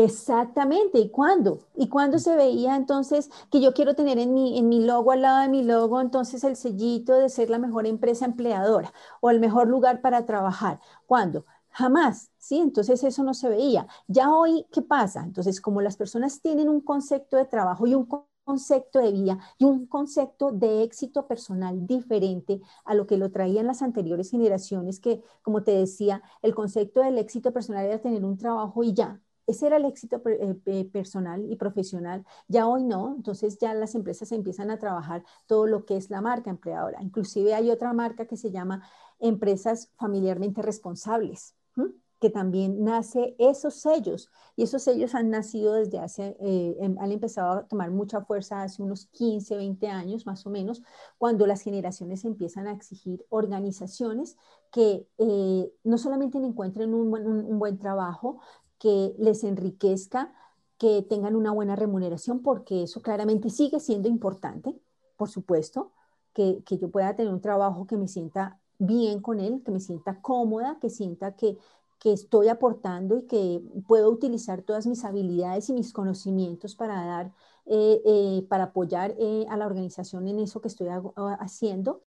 Exactamente. ¿Y cuándo? ¿Y cuándo se veía entonces que yo quiero tener en mi, en mi logo, al lado de mi logo, entonces el sellito de ser la mejor empresa empleadora o el mejor lugar para trabajar? ¿Cuándo? Jamás, ¿sí? Entonces eso no se veía. Ya hoy, ¿qué pasa? Entonces, como las personas tienen un concepto de trabajo y un concepto de vida y un concepto de éxito personal diferente a lo que lo traían las anteriores generaciones, que como te decía, el concepto del éxito personal era tener un trabajo y ya. Ese era el éxito eh, personal y profesional. Ya hoy no, entonces ya las empresas empiezan a trabajar todo lo que es la marca empleadora. Inclusive hay otra marca que se llama empresas familiarmente responsables que también nace esos sellos. Y esos sellos han nacido desde hace, eh, em, han empezado a tomar mucha fuerza hace unos 15, 20 años más o menos, cuando las generaciones empiezan a exigir organizaciones que eh, no solamente encuentren un buen, un buen trabajo, que les enriquezca, que tengan una buena remuneración, porque eso claramente sigue siendo importante, por supuesto, que, que yo pueda tener un trabajo que me sienta bien con él, que me sienta cómoda, que sienta que, que estoy aportando y que puedo utilizar todas mis habilidades y mis conocimientos para dar, eh, eh, para apoyar eh, a la organización en eso que estoy haciendo.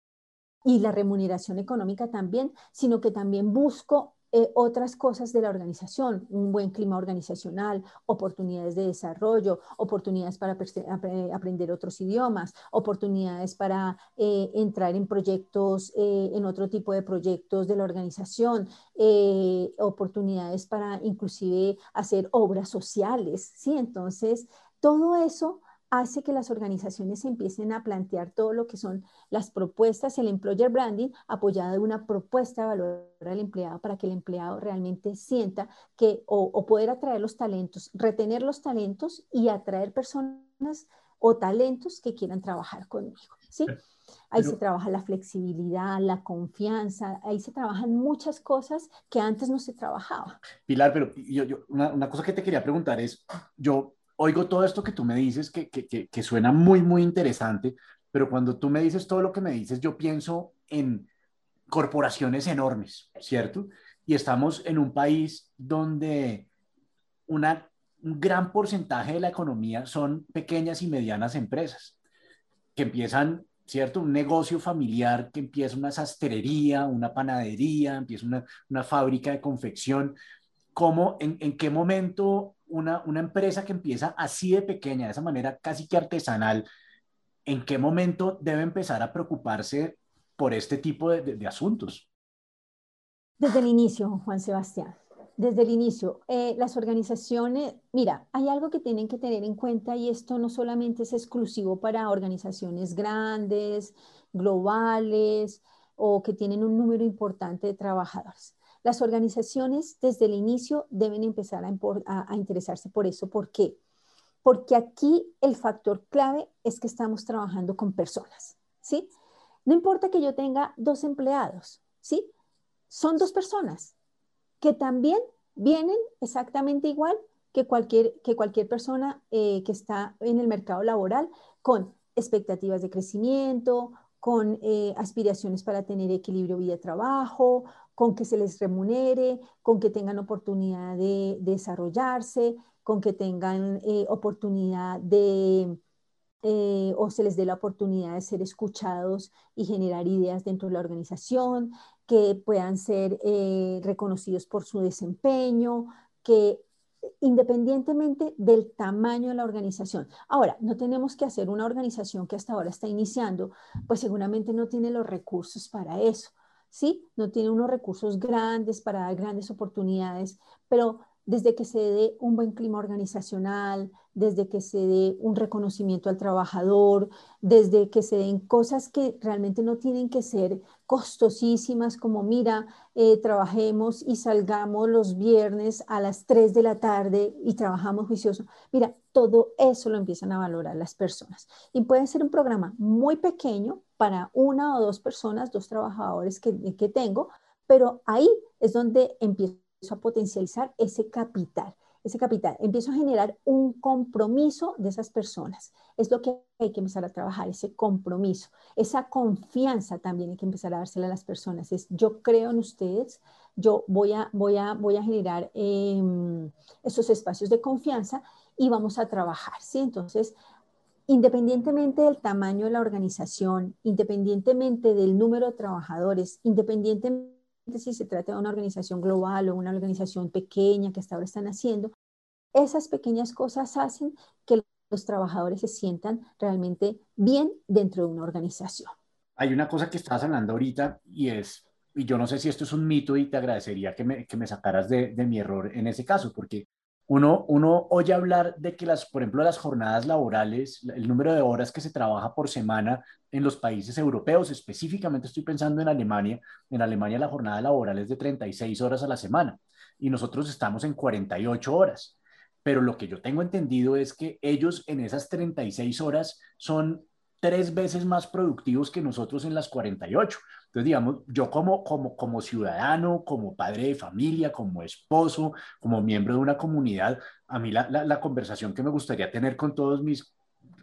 Y la remuneración económica también, sino que también busco eh, otras cosas de la organización, un buen clima organizacional, oportunidades de desarrollo, oportunidades para aprender otros idiomas, oportunidades para eh, entrar en proyectos, eh, en otro tipo de proyectos de la organización, oportunidades para inclusive hacer obras sociales, ¿sí? Entonces, todo eso hace que las organizaciones empiecen a plantear todo lo que son las propuestas, el employer branding, apoyada de una propuesta de valor al empleado para que el empleado realmente sienta que o, poder atraer los talentos, retener los talentos y atraer personas o talentos que quieran trabajar conmigo. ¿sí? Ahí se trabaja la flexibilidad, la confianza, ahí se trabajan muchas cosas que antes no se trabajaba. Pilar, pero yo, una, una, cosa que te quería preguntar es, yo oigo todo esto que tú me dices, que, que, que, suena muy, muy interesante, pero cuando tú me dices todo lo que me dices, yo pienso en corporaciones enormes, ¿cierto? Y estamos en un país donde una, un gran porcentaje de la economía son pequeñas y medianas empresas que empiezan, ¿cierto? Un negocio familiar que empieza una sastrería, una panadería, empieza una, una fábrica de confección. ¿Cómo, en, en qué momento una, empresa que empieza así de pequeña, de esa manera casi que artesanal, ¿en qué momento debe empezar a preocuparse por este tipo de, asuntos? Desde el inicio, Juan Sebastián, desde el inicio. Eh, las organizaciones, mira, hay algo que tienen que tener en cuenta y esto no solamente es exclusivo para organizaciones grandes, globales o que tienen un número importante de trabajadores. Las organizaciones desde el inicio deben empezar a, interesarse por eso. ¿Por qué? Porque aquí el factor clave es que estamos trabajando con personas, ¿sí? No importa que yo tenga dos empleados, ¿sí? Son dos personas que también vienen exactamente igual que cualquier, que cualquier persona eh, que está en el mercado laboral con expectativas de crecimiento, con eh, aspiraciones para tener equilibrio vida-trabajo, con que se les remunere, con que tengan oportunidad de, desarrollarse, con que tengan eh, oportunidad de, eh, o se les dé la oportunidad de ser escuchados y generar ideas dentro de la organización, que puedan ser reconocidos por su desempeño, que independientemente del tamaño de la organización. Ahora, no tenemos que hacer una organización que hasta ahora está iniciando, pues seguramente no tiene los recursos para eso ¿sí? No tiene unos recursos grandes para dar grandes oportunidades, pero desde que se dé un buen clima organizacional, desde que se dé un reconocimiento al trabajador, desde que se den cosas que realmente no tienen que ser costosísimas, como mira, eh, trabajemos y salgamos los viernes a las 3 de la tarde y trabajamos juicioso. Mira, todo eso lo empiezan a valorar las personas. Y puede ser un programa muy pequeño para una o dos personas, dos trabajadores que, que tengo, pero ahí es donde empiezo a potencializar ese capital ese capital, empiezo a generar un compromiso de esas personas. Es lo que hay que empezar a trabajar, ese compromiso, esa confianza también hay que empezar a dársela a las personas. Es yo creo en ustedes, yo voy a, voy a, voy a generar em, esos espacios de confianza y vamos a trabajar, ¿sí? Entonces, independientemente del tamaño de la organización, independientemente del número de trabajadores, independientemente si se trata de una organización global o una organización pequeña que hasta ahora están haciendo, esas pequeñas cosas hacen que los trabajadores se sientan realmente bien dentro de una organización. Hay una cosa que estás hablando ahorita y es, y yo no sé si esto es un mito y te agradecería que me, que me sacaras de, de mi error en ese caso, porque uno, uno oye hablar de que las, por ejemplo, las jornadas laborales, el número de horas que se trabaja por semana en los países europeos, específicamente estoy pensando en Alemania, en Alemania la jornada laboral es de 36 horas a la semana y nosotros estamos en 48 horas. Pero lo que yo tengo entendido es que ellos en esas 36 horas son tres veces más productivos que nosotros en las 48. Entonces, digamos, yo como, como, ciudadano, como padre de familia, como esposo, como miembro de una comunidad, a mí la, conversación que me gustaría tener con todos mis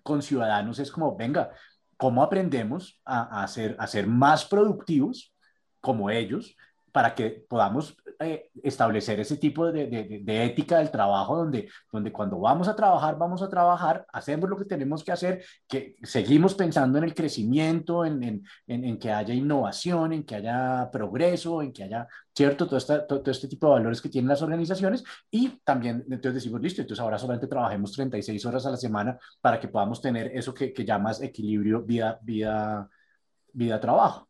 conciudadanos es como, venga, ¿cómo aprendemos a, a, a ser más productivos como ellos para que podamos eh, establecer ese tipo de, ética del trabajo donde, donde cuando vamos a trabajar, vamos a trabajar, hacemos lo que tenemos que hacer, que seguimos pensando en el crecimiento, en, en, en, que haya innovación, en que haya progreso, en que haya, ¿cierto? Todo, esta, todo, este tipo de valores que tienen las organizaciones y también entonces decimos, listo, entonces ahora solamente trabajemos 36 horas a la semana para que podamos tener eso que, que llamas equilibrio vida, vida, vida, trabajo.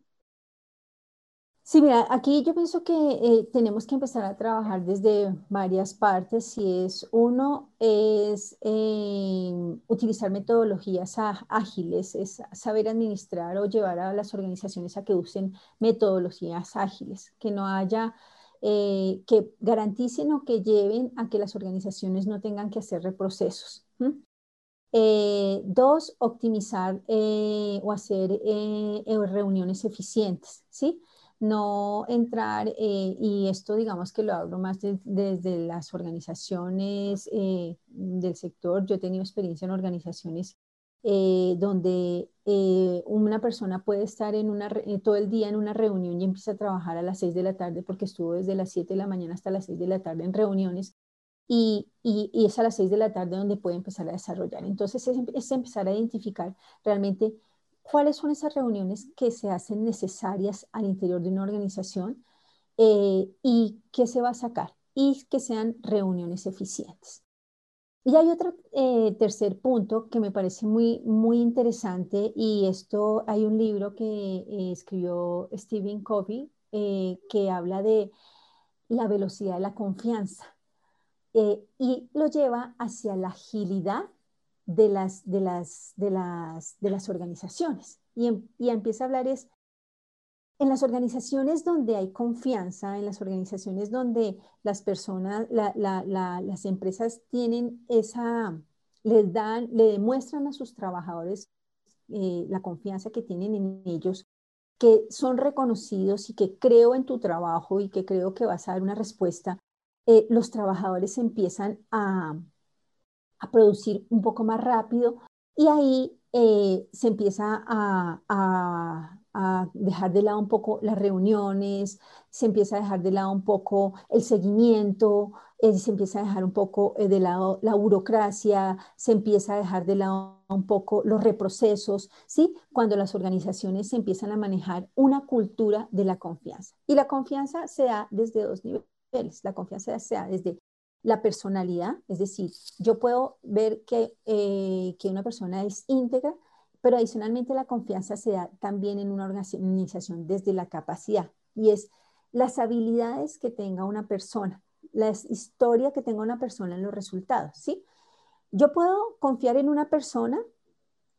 Sí, mira, aquí yo pienso que eh, tenemos que empezar a trabajar desde varias partes. Si es uno, es eh, utilizar metodologías ágiles, es saber administrar o llevar a las organizaciones a que usen metodologías ágiles, que no haya, eh, que garanticen o que lleven a que las organizaciones no tengan que hacer reprocesos. dos, optimizar o hacer reuniones eficientes, ¿sí? No entrar, eh, y esto digamos que lo hablo más desde las organizaciones eh, del sector, yo he tenido experiencia en organizaciones eh, donde una persona puede estar en una, todo el día en una reunión y empieza a trabajar a las 6 de la tarde porque estuvo desde las 7 de la mañana hasta las 6 de la tarde en reuniones y, y, es a las 6 de la tarde donde puede empezar a desarrollar. Entonces es empezar a identificar realmente cuáles son esas reuniones que se hacen necesarias al interior de una organización eh, y qué se va a sacar y que sean reuniones eficientes. Y hay otro eh, tercer punto que me parece muy, muy interesante y esto hay un libro que eh, escribió Stephen Covey que habla de la velocidad de la confianza y lo lleva hacia la agilidad de las, de las, de las, de las organizaciones. Y, em, y empieza a hablar es, en las organizaciones donde hay confianza, en las organizaciones donde las personas, las empresas tienen esa, les dan, le demuestran a sus trabajadores eh, la confianza que tienen en ellos, que son reconocidos y que creo en tu trabajo y que creo que vas a dar una respuesta, eh, los trabajadores empiezan a, a producir un poco más rápido y ahí eh, se empieza a, dejar de lado un poco las reuniones, se empieza a dejar de lado un poco el seguimiento, eh, se empieza a dejar un poco eh, de lado la burocracia, se empieza a dejar de lado un poco los reprocesos, ¿sí? Cuando las organizaciones empiezan a manejar una cultura de la confianza. Y la confianza se da desde dos niveles. La confianza se da desde la personalidad, es decir, yo puedo ver que, eh, que una persona es íntegra, pero adicionalmente la confianza se da también en una organización desde la capacidad. y es las habilidades que tenga una persona, la historia que tenga una persona en los resultados, ¿sí? Yo puedo confiar en una persona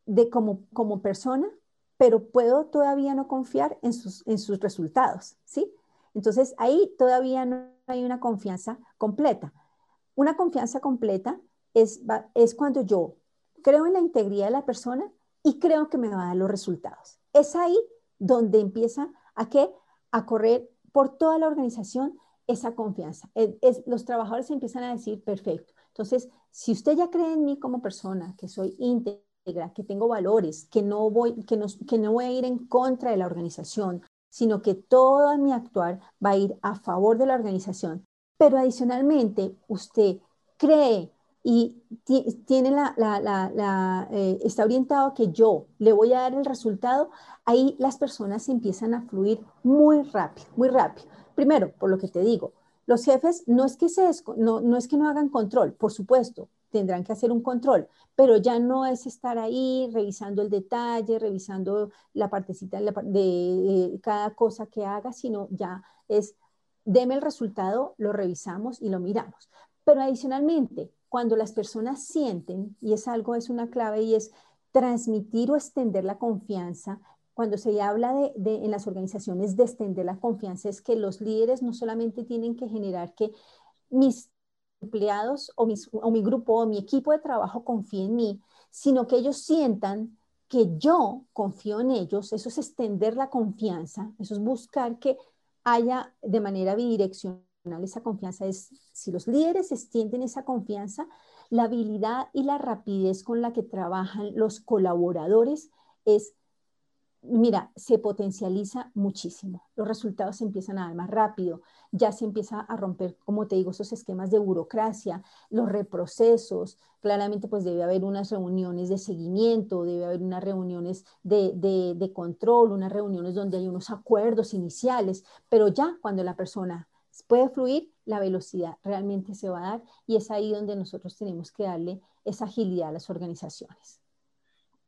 de como, como persona, pero puedo todavía no confiar en sus, en sus resultados, ¿sí? Entonces ahí todavía no hay una confianza completa. Una confianza completa es, es cuando yo creo en la integridad de la persona y creo que me va a dar los resultados. Es ahí donde empieza a, que a correr por toda la organización esa confianza. los trabajadores empiezan a decir, perfecto. Entonces, si usted ya cree en mí como persona, que soy íntegra, que tengo valores, que no voy, que no, que no voy a ir en contra de la organización, sino que todo mi actuar va a ir a favor de la organización. Pero adicionalmente, usted cree y tiene la, eh, está orientado a que yo le voy a dar el resultado, ahí las personas empiezan a fluir muy rápido, muy rápido. Primero, por lo que te digo, los jefes no es que, se no, no es que no hagan control, por supuesto, tendrán que hacer un control, pero ya no es estar ahí revisando el detalle, revisando la partecita de, de cada cosa que haga, sino ya es, deme el resultado, lo revisamos y lo miramos. Pero adicionalmente, cuando las personas sienten, y es algo, es una clave, y es transmitir o extender la confianza, cuando se habla de, en las organizaciones de extender la confianza, es que los líderes no solamente tienen que generar que mis empleados o, o mi grupo o mi equipo de trabajo confíe en mí, sino que ellos sientan que yo confío en ellos, eso es extender la confianza, eso es buscar que haya de manera bidireccional esa confianza es, si los líderes extienden esa confianza, la habilidad y la rapidez con la que trabajan los colaboradores es, mira, se potencializa muchísimo. Los resultados se empiezan a dar más rápido, ya se empieza a romper, como te digo, esos esquemas de burocracia, los reprocesos. Claramente, pues debe haber unas reuniones de seguimiento, debe haber unas reuniones de, de, control, unas reuniones donde hay unos acuerdos iniciales, pero ya cuando la persona puede fluir, la velocidad realmente se va a dar y es ahí donde nosotros tenemos que darle esa agilidad a las organizaciones.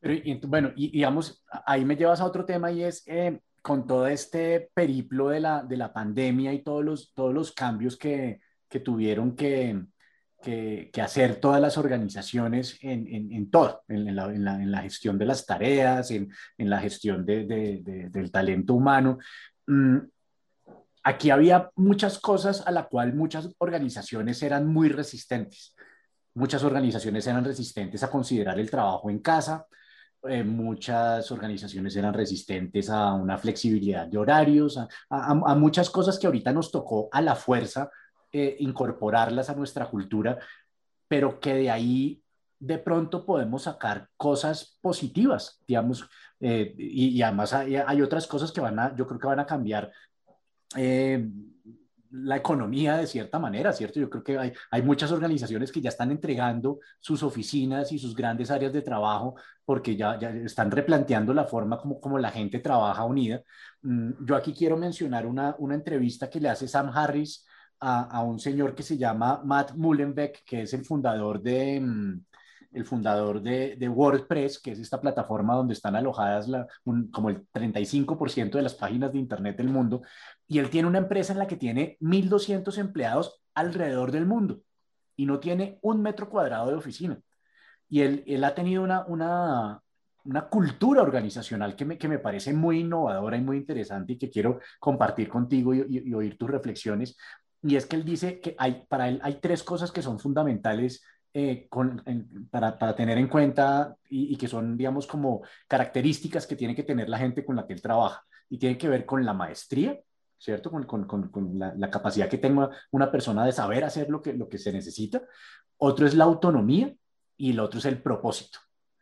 Pero, bueno, y digamos, ahí me llevas a otro tema y es eh, con todo este periplo de la, de la pandemia y todos los, todos los cambios que, que tuvieron que, que, hacer todas las organizaciones en, en, en todo, en la, en, la, gestión de las tareas, en, la gestión de, de, del talento humano. Mm, aquí había muchas cosas a la cual muchas organizaciones eran muy resistentes. Muchas organizaciones eran resistentes a considerar el trabajo en casa, eh, muchas organizaciones eran resistentes a una flexibilidad de horarios, a, muchas cosas que ahorita nos tocó a la fuerza eh, incorporarlas a nuestra cultura, pero que de ahí de pronto podemos sacar cosas positivas, digamos, eh, y, además hay, hay, otras cosas que van a, yo creo que van a cambiar eh, la economía de cierta manera, ¿cierto? Yo creo que hay, hay, muchas organizaciones que ya están entregando sus oficinas y sus grandes áreas de trabajo porque ya, ya están replanteando la forma como, como la gente trabaja unida. Mm, yo aquí quiero mencionar una, una entrevista que le hace Sam Harris a, a, un señor que se llama Matt Mullenbeck, que es el fundador de, mm, el fundador de, WordPress, que es esta plataforma donde están alojadas como el 35% de las páginas de Internet del mundo, y él tiene una empresa en la que tiene 1.200 empleados alrededor del mundo y no tiene un metro cuadrado de oficina. Y él, él ha tenido una, una, una cultura organizacional que me, que me parece muy innovadora y muy interesante y que quiero compartir contigo y, y oír tus reflexiones. Y es que él dice que hay, para él hay tres cosas que son fundamentales eh, para, para, tener en cuenta y, que son, digamos, como características que tiene que tener la gente con la que él trabaja. Y tiene que ver con la maestría, ¿cierto? Con, la, capacidad que tenga una persona de saber hacer lo que, lo que se necesita. Otro es la autonomía y el otro es el propósito,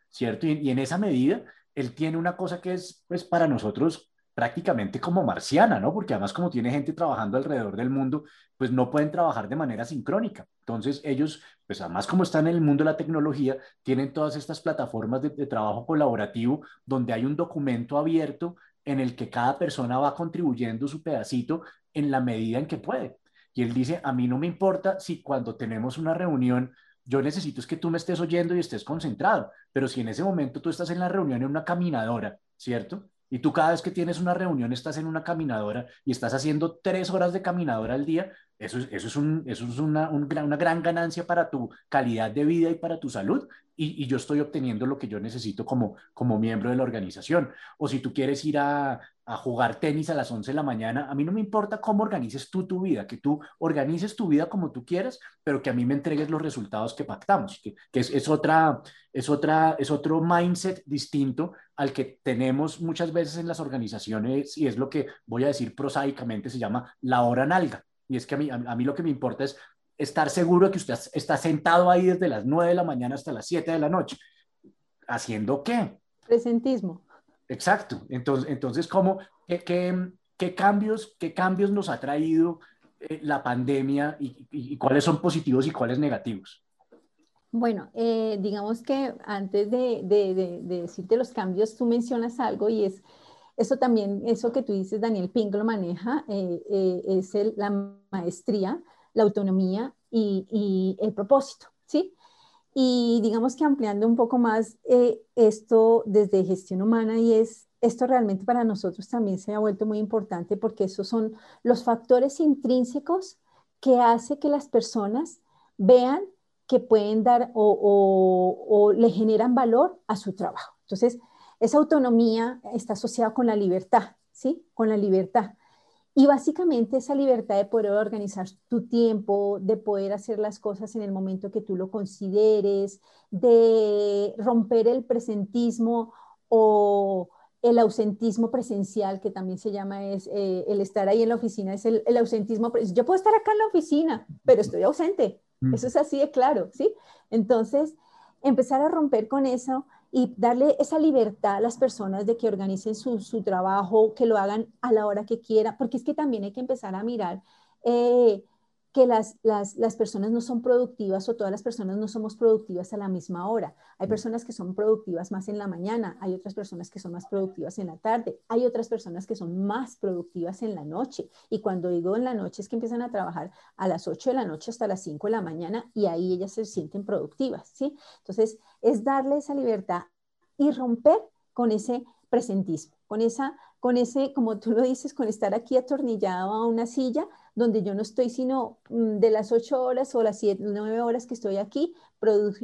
¿cierto? Y, y en esa medida, él tiene una cosa que es, pues, para nosotros prácticamente como marciana, ¿no? Porque además como tiene gente trabajando alrededor del mundo, pues no pueden trabajar de manera sincrónica. Entonces ellos, pues además como están en el mundo de la tecnología, tienen todas estas plataformas de, trabajo colaborativo donde hay un documento abierto en el que cada persona va contribuyendo su pedacito en la medida en que puede. Y él dice, a mí no me importa si cuando tenemos una reunión yo necesito es que tú me estés oyendo y estés concentrado, pero si en ese momento tú estás en la reunión en una caminadora, ¿cierto? Y tú cada vez que tienes una reunión estás en una caminadora y estás haciendo tres horas de caminadora al día, eso es, eso es, un, eso es una, una gran ganancia para tu calidad de vida y para tu salud. Y, yo estoy obteniendo lo que yo necesito como, como miembro de la organización. O si tú quieres ir a, jugar tenis a las 11 de la mañana, a mí no me importa cómo organices tú tu vida, que tú organices tu vida como tú quieras, pero que a mí me entregues los resultados que pactamos, que, que es, es, otra, es, otra, es otro mindset distinto al que tenemos muchas veces en las organizaciones y es lo que voy a decir prosaicamente se llama la hora nalga. Y es que a mí, a, mí lo que me importa es estar seguro de que usted está sentado ahí desde las 9 de la mañana hasta las 7 de la noche. ¿Haciendo qué? Presentismo. Exacto. Entonces, entonces ¿cómo, qué, qué, qué cambios, qué cambios nos ha traído eh, la pandemia y, y, cuáles son positivos y cuáles negativos? Bueno, eh, digamos que antes de, de, de, de, decirte los cambios, tú mencionas algo y es eso también, eso que tú dices, Daniel Pink lo maneja, eh, eh, es el, la maestría, la autonomía y, el propósito, ¿sí? Y digamos que ampliando un poco más eh, esto desde gestión humana y es, esto realmente para nosotros también se ha vuelto muy importante porque esos son los factores intrínsecos que hace que las personas vean que pueden dar o, o, o le generan valor a su trabajo. Entonces, esa autonomía está asociada con la libertad, ¿sí? Con la libertad. Y básicamente esa libertad de poder organizar tu tiempo, de poder hacer las cosas en el momento que tú lo consideres, de romper el presentismo o el ausentismo presencial, que también se llama, es eh, el estar ahí en la oficina, es el, el, ausentismo. Yo puedo estar acá en la oficina, pero estoy ausente. Mm. Eso es así de claro, ¿sí? Entonces, empezar a romper con eso y darle esa libertad a las personas de que organicen su, su trabajo, que lo hagan a la hora que quieran, porque es que también hay que empezar a mirar eh, que las, las, las, personas no son productivas o todas las personas no somos productivas a la misma hora. Hay mm. personas que son productivas más en la mañana, hay otras personas que son más productivas en la tarde, hay otras personas que son más productivas en la noche. Y cuando digo en la noche es que empiezan a trabajar a las 8 de la noche hasta las 5 de la mañana y ahí ellas se sienten productivas, ¿sí? Entonces, es darle esa libertad y romper con ese presentismo, con esa, con ese, como tú lo dices, con estar aquí atornillado a una silla donde yo no estoy sino mm, de las ocho horas o las siete, nueve horas que estoy aquí,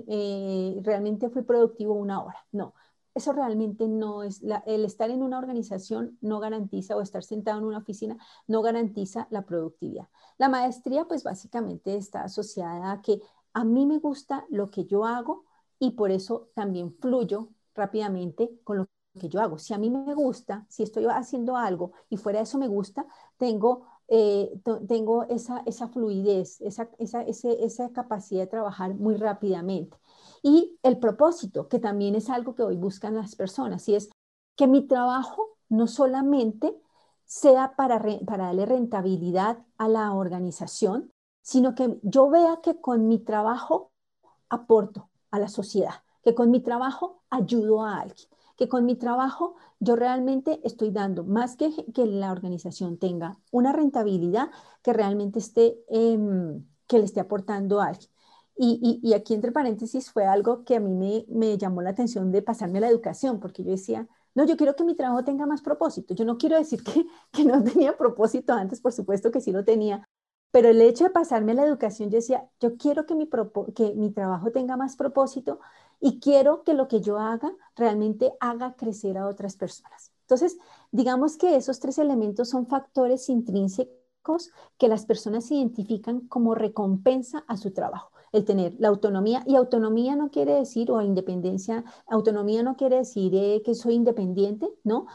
eh, realmente fui productivo una hora. No, eso realmente no es, el estar en una organización no garantiza o estar sentado en una oficina no garantiza la productividad. La maestría pues básicamente está asociada a que a mí me gusta lo que yo hago y por eso también fluyo rápidamente con lo que yo hago. Si a mí me gusta, si estoy haciendo algo y fuera de eso me gusta, tengo eh, tengo esa, esa fluidez, esa, esa, esa, capacidad de trabajar muy rápidamente. Y el propósito, que también es algo que hoy buscan las personas, y es que mi trabajo no solamente sea para, para darle rentabilidad a la organización, sino que yo vea que con mi trabajo aporto a la sociedad, que con mi trabajo ayudo a alguien que con mi trabajo yo realmente estoy dando más que que la organización tenga una rentabilidad que realmente esté, eh, que le esté aportando a alguien. Y, y, aquí entre paréntesis fue algo que a mí me, me llamó la atención de pasarme a la educación, porque yo decía, no, yo quiero que mi trabajo tenga más propósito. Yo no quiero decir que, que no tenía propósito antes, por supuesto que sí lo tenía, pero el hecho de pasarme a la educación, yo decía, yo quiero que mi, que mi trabajo tenga más propósito y quiero que lo que yo haga realmente haga crecer a otras personas. Entonces, digamos que esos tres elementos son factores intrínsecos que las personas identifican como recompensa a su trabajo. El tener la autonomía, y autonomía no quiere decir, o independencia, autonomía no quiere decir eh, que soy independiente, ¿no?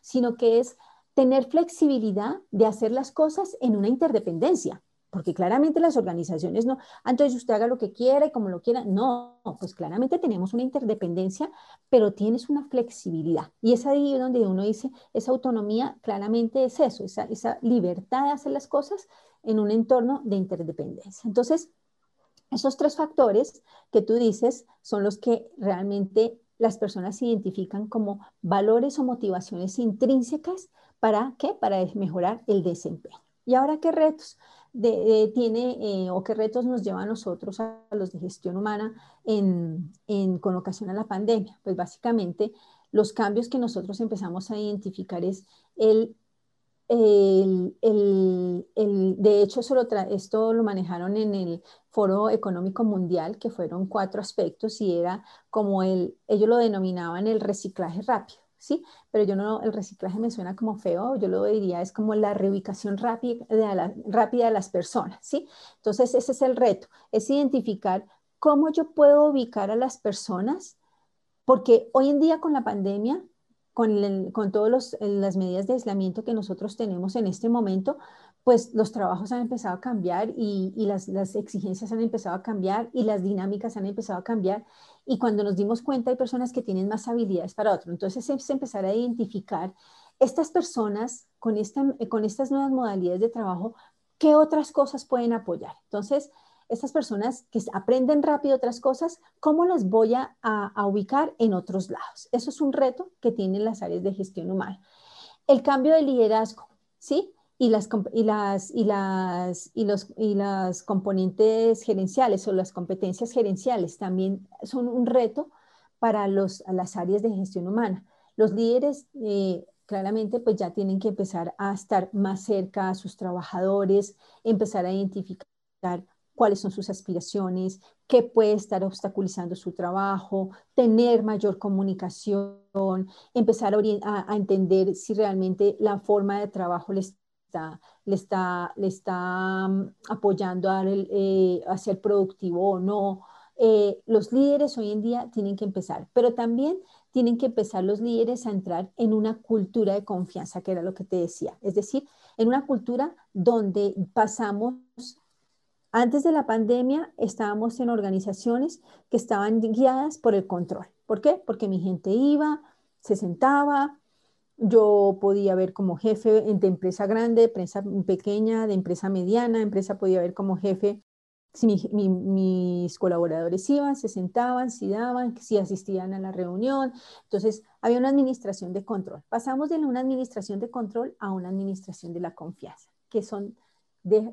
Sino que es tener flexibilidad de hacer las cosas en una interdependencia porque claramente las organizaciones no, ah, entonces usted haga lo que quiera y como lo quiera, no, pues claramente tenemos una interdependencia, pero tienes una flexibilidad. Y es ahí donde uno dice, esa autonomía claramente es eso, esa, esa libertad de hacer las cosas en un entorno de interdependencia. Entonces, esos tres factores que tú dices son los que realmente las personas identifican como valores o motivaciones intrínsecas para qué? Para mejorar el desempeño. ¿Y ahora qué retos? De, tiene eh, o qué retos nos lleva a nosotros, a los de gestión humana, en, en, con ocasión a la pandemia? Pues básicamente los cambios que nosotros empezamos a identificar es el el, el, de hecho, esto lo manejaron en el Foro Económico Mundial, que fueron cuatro aspectos y era como el, ellos lo denominaban el reciclaje rápido, ¿sí? Pero yo no, el reciclaje me suena como feo, yo lo diría es como la reubicación rápida de, la, rápida de las personas, ¿sí? Entonces, ese es el reto, es identificar cómo yo puedo ubicar a las personas, porque hoy en día con la pandemia con, con todas las medidas de aislamiento que nosotros tenemos en este momento, pues los trabajos han empezado a cambiar y, las, exigencias han empezado a cambiar y las dinámicas han empezado a cambiar. Y cuando nos dimos cuenta hay personas que tienen más habilidades para otro. Entonces es empezar a identificar estas personas con, esta, con estas nuevas modalidades de trabajo, qué otras cosas pueden apoyar. Entonces, estas personas que aprenden rápido otras cosas, ¿cómo las voy a, ubicar en otros lados? Eso es un reto que tienen las áreas de gestión humana. El cambio de liderazgo, ¿sí? Y las, y las, y las, y los, y las componentes gerenciales o las competencias gerenciales también son un reto para los, las áreas de gestión humana. Los líderes eh, claramente pues ya tienen que empezar a estar más cerca a sus trabajadores, empezar a identificar cuáles son sus aspiraciones, qué puede estar obstaculizando su trabajo, tener mayor comunicación, empezar a, entender si realmente la forma de trabajo le está, le está, le está mm, apoyando eh, hacia el productivo o no. Eh, los líderes hoy en día tienen que empezar, pero también tienen que empezar los líderes a entrar en una cultura de confianza, que era lo que te decía, es decir, en una cultura donde pasamos antes de la pandemia estábamos en organizaciones que estaban guiadas por el control. ¿Por qué? Porque mi gente iba, se sentaba, yo podía ver como jefe de empresa grande, de empresa pequeña, de empresa mediana, empresa podía ver como jefe si mis colaboradores iban, se sentaban, si daban, si asistían a la reunión. Entonces, había una administración de control. Pasamos de una administración de control a una administración de la confianza, que son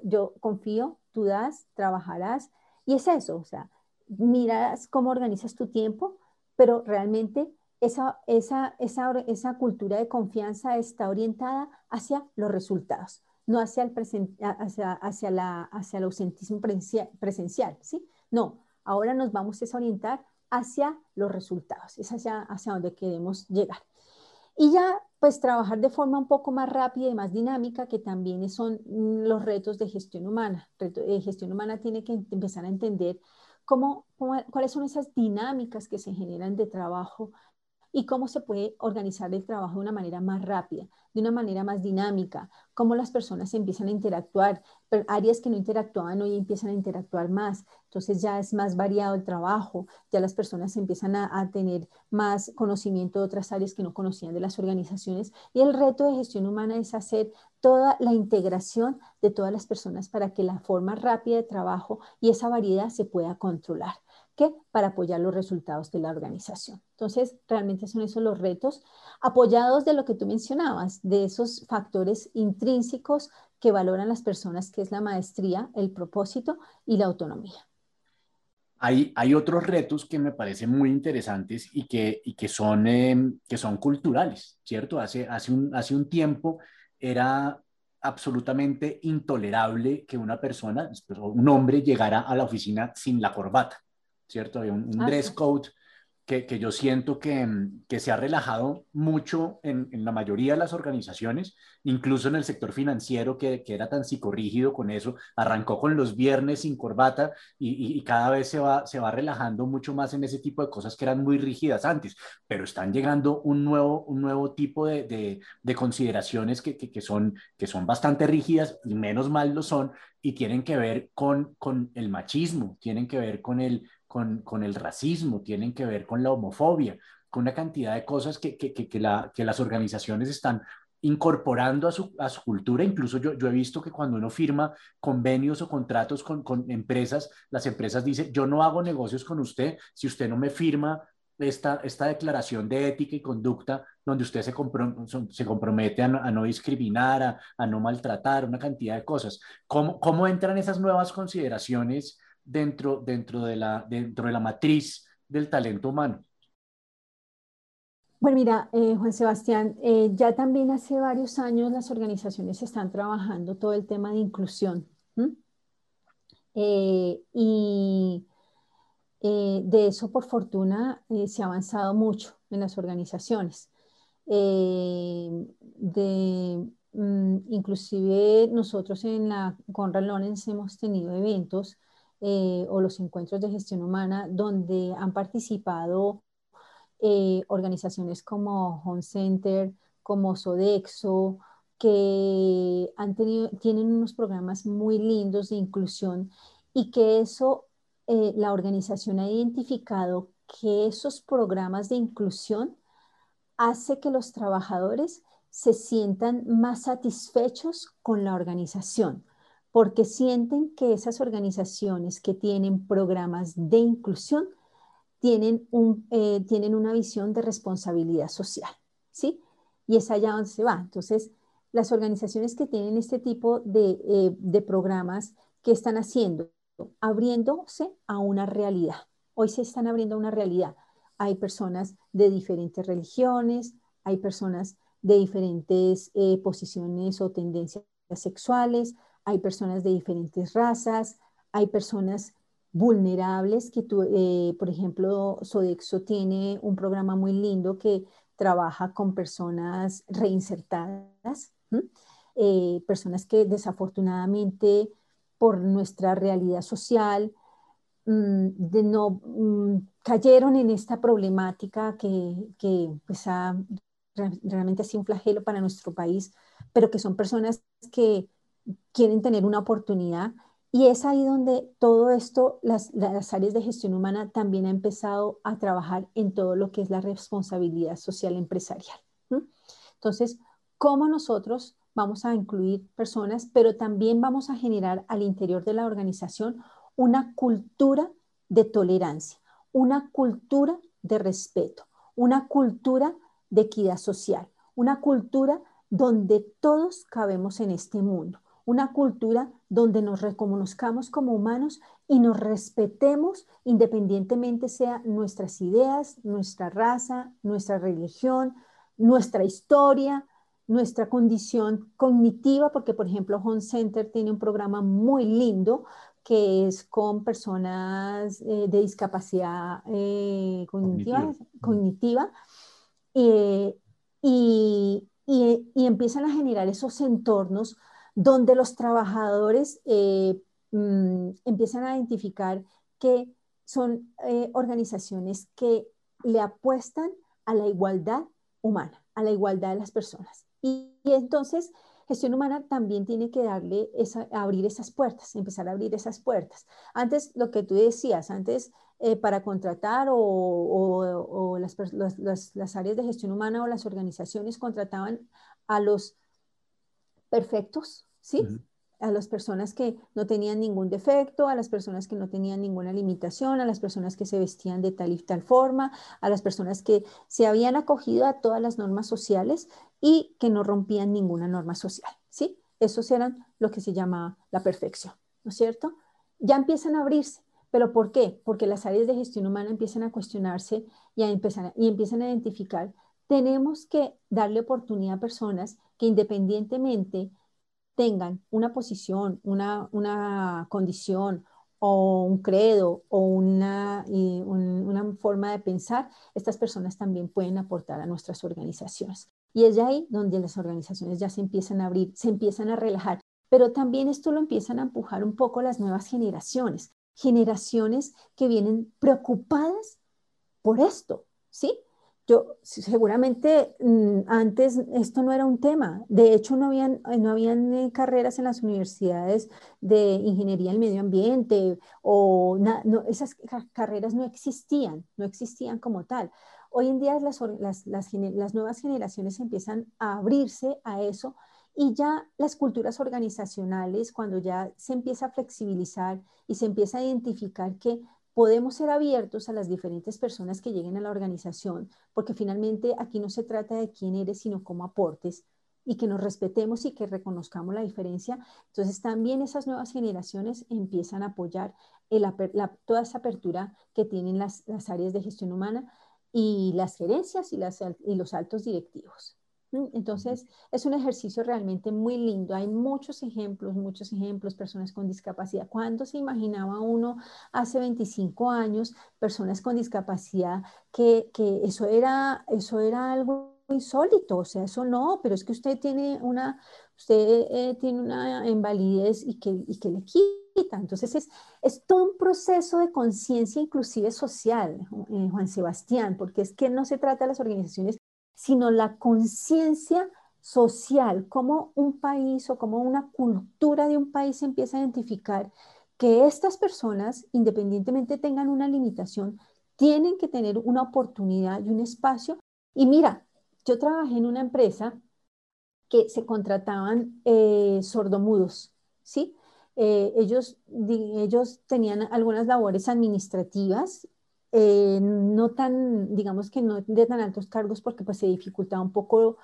yo confío, tú das, trabajarás. Y es eso, o sea, miras cómo organizas tu tiempo, pero realmente esa, esa, esa, esa cultura de confianza está orientada hacia los resultados, no hacia el, hacia, hacia, la, hacia el ausentismo presencial, ¿sí? No, ahora nos vamos a orientar hacia los resultados, es hacia, hacia donde queremos llegar. Y ya, pues trabajar de forma un poco más rápida y más dinámica, que también son mm, los retos de gestión humana. de gestión humana tiene que empezar a entender cómo, cuáles son esas dinámicas que se generan de trabajo y cómo se puede organizar el trabajo de una manera más rápida, de una manera más dinámica, cómo las personas empiezan a interactuar, áreas que no interactuaban hoy empiezan a interactuar más, entonces ya es más variado el trabajo, ya las personas empiezan a, a, tener más conocimiento de otras áreas que no conocían de las organizaciones. Y el reto de gestión humana es hacer toda la integración de todas las personas para que la forma rápida de trabajo y esa variedad se pueda controlar que para apoyar los resultados de la organización. Entonces, realmente son esos los retos apoyados de lo que tú mencionabas, de esos factores intrínsecos que valoran las personas, que es la maestría, el propósito y la autonomía. Hay, hay otros retos que me parecen muy interesantes y que, y que, son, em, que son culturales, ¿cierto? Hace, hace, un, hace un tiempo era absolutamente intolerable que una persona, un hombre, llegara a la oficina sin la corbata. ¿Cierto? Había un, ah, dress code que, que, yo siento que, que, se ha relajado mucho en, en, la mayoría de las organizaciones, incluso en el sector financiero que, que era tan psicorrígido con eso, arrancó con los viernes sin corbata y, y, cada vez se va, se va relajando mucho más en ese tipo de cosas que eran muy rígidas antes, pero están llegando un nuevo, un nuevo tipo de, de, de consideraciones que, que, son, que son bastante rígidas y menos mal lo son y tienen que ver con, con el machismo, tienen que ver con el con, el racismo, tienen que ver con la homofobia, con una cantidad de cosas que, que, las organizaciones están incorporando a su, cultura. Incluso yo, he visto que cuando uno firma convenios o contratos con, empresas, las empresas dicen, yo no hago negocios con usted si usted no me firma esta, esta declaración de ética y conducta donde usted se, compromete a no, discriminar, a, no maltratar, una cantidad de cosas. ¿Cómo, ¿Cómo entran esas nuevas consideraciones dentro, dentro, de, la, dentro de la matriz del talento humano? Bueno, mira, eh, Juan Sebastián, eh, ya también hace varios años las organizaciones están trabajando todo el tema de inclusión. Eh, y de eso, por fortuna, se ha avanzado mucho en las organizaciones. de, mm, inclusive nosotros en la Conrad Lorenz hemos tenido eventos o los encuentros de gestión humana donde han participado eh, organizaciones como Home Center, como Sodexo, que han tenido, tienen unos programas muy lindos de inclusión y que eso, eh, la organización ha identificado que esos programas de inclusión hace que los trabajadores se sientan más satisfechos con la organización, porque sienten que esas organizaciones que tienen programas de inclusión tienen, un, eh, tienen una visión de responsabilidad social, ¿sí? Y es allá donde se va. Entonces, las organizaciones que tienen este tipo de, eh, de programas, ¿qué están haciendo? Abriéndose a una realidad. Hoy se están abriendo a una realidad. Hay personas de diferentes religiones, hay personas de diferentes eh, posiciones o tendencias sexuales, hay personas de diferentes razas, hay personas vulnerables, que eh, por ejemplo, Sodexo tiene un programa muy lindo que trabaja con personas reinsertadas, eh, personas que desafortunadamente por nuestra realidad social mm, de no mm, cayeron en esta problemática que, que pues realmente ha sido un flagelo para nuestro país, pero que son personas que quieren tener una oportunidad y es ahí donde todo esto, las, áreas de gestión humana también ha empezado a trabajar en todo lo que es la responsabilidad social empresarial. Entonces, ¿cómo nosotros vamos a incluir personas, pero también vamos a generar al interior de la organización una cultura de tolerancia, una cultura de respeto, una cultura de equidad social, una cultura donde todos cabemos en este mundo, una cultura donde nos reconozcamos como humanos y nos respetemos independientemente sea nuestras ideas, nuestra raza, nuestra religión, nuestra historia, nuestra condición cognitiva, porque por ejemplo Home Center tiene un programa muy lindo que es con personas eh, de discapacidad eh, cognitiva, cognitiva. eh, y, y empiezan a generar esos entornos donde los trabajadores eh, mm, empiezan a identificar que son eh, organizaciones que le apuestan a la igualdad humana, a la igualdad de las personas. Y, entonces, gestión humana también tiene que darle esa, abrir esas puertas, empezar a abrir esas puertas. Antes, lo que tú decías, antes eh, para contratar o, las, las, áreas de gestión humana o las organizaciones contrataban a los perfectos, ¿sí? A las personas que no tenían ningún defecto, a las personas que no tenían ninguna limitación, a las personas que se vestían de tal y tal forma, a las personas que se habían acogido a todas las normas sociales y que no rompían ninguna norma social, ¿sí? Esos eran lo que se llama la perfección, ¿no es cierto? Ya empiezan a abrirse, ¿pero por qué? Porque las áreas de gestión humana empiezan a cuestionarse y, a empezar, y empiezan a identificar tenemos que darle oportunidad a personas que independientemente tengan una posición, una, una condición o un credo o una, una forma de pensar, estas personas también pueden aportar a nuestras organizaciones. Y es ahí donde las organizaciones ya se empiezan a abrir, se empiezan a relajar. Pero también esto lo empiezan a empujar un poco las nuevas generaciones, generaciones que vienen preocupadas por esto, ¿sí? Yo seguramente mm, antes esto no era un tema. De hecho, no habían, eh, no habían eh, carreras en las universidades de ingeniería del medio ambiente o no, esas carreras no existían, no existían como tal. Hoy en día las, las, nuevas generaciones empiezan a abrirse a eso y ya las culturas organizacionales, cuando ya se empieza a flexibilizar y se empieza a identificar que podemos ser abiertos a las diferentes personas que lleguen a la organización, porque finalmente aquí no se trata de quién eres, sino cómo aportes y que nos respetemos y que reconozcamos la diferencia. Entonces también esas nuevas generaciones empiezan a apoyar toda esa apertura que tienen las, áreas de gestión humana y las gerencias y, y los altos directivos. Entonces, es un ejercicio realmente muy lindo. Hay muchos ejemplos, muchos ejemplos, personas con discapacidad. ¿Cuándo se imaginaba uno hace 25 años, personas con discapacidad, que, eso, era, eso era algo insólito? O sea, eso no, pero es que usted tiene una, usted, eh, tiene una invalidez y que, y que le quita. Entonces, es, es todo un proceso de conciencia inclusive social, eh, Juan Sebastián, porque es que no se trata de las organizaciones sino la conciencia social, como un país o como una cultura de un país empieza a identificar que estas personas, independientemente tengan una limitación, tienen que tener una oportunidad y un espacio. Y mira, yo trabajé en una empresa que se contrataban eh, sordomudos, ¿sí? Eh, ellos, ellos tenían algunas labores administrativas eh, no tan, digamos que no de tan altos cargos porque pues se dificultaba un poco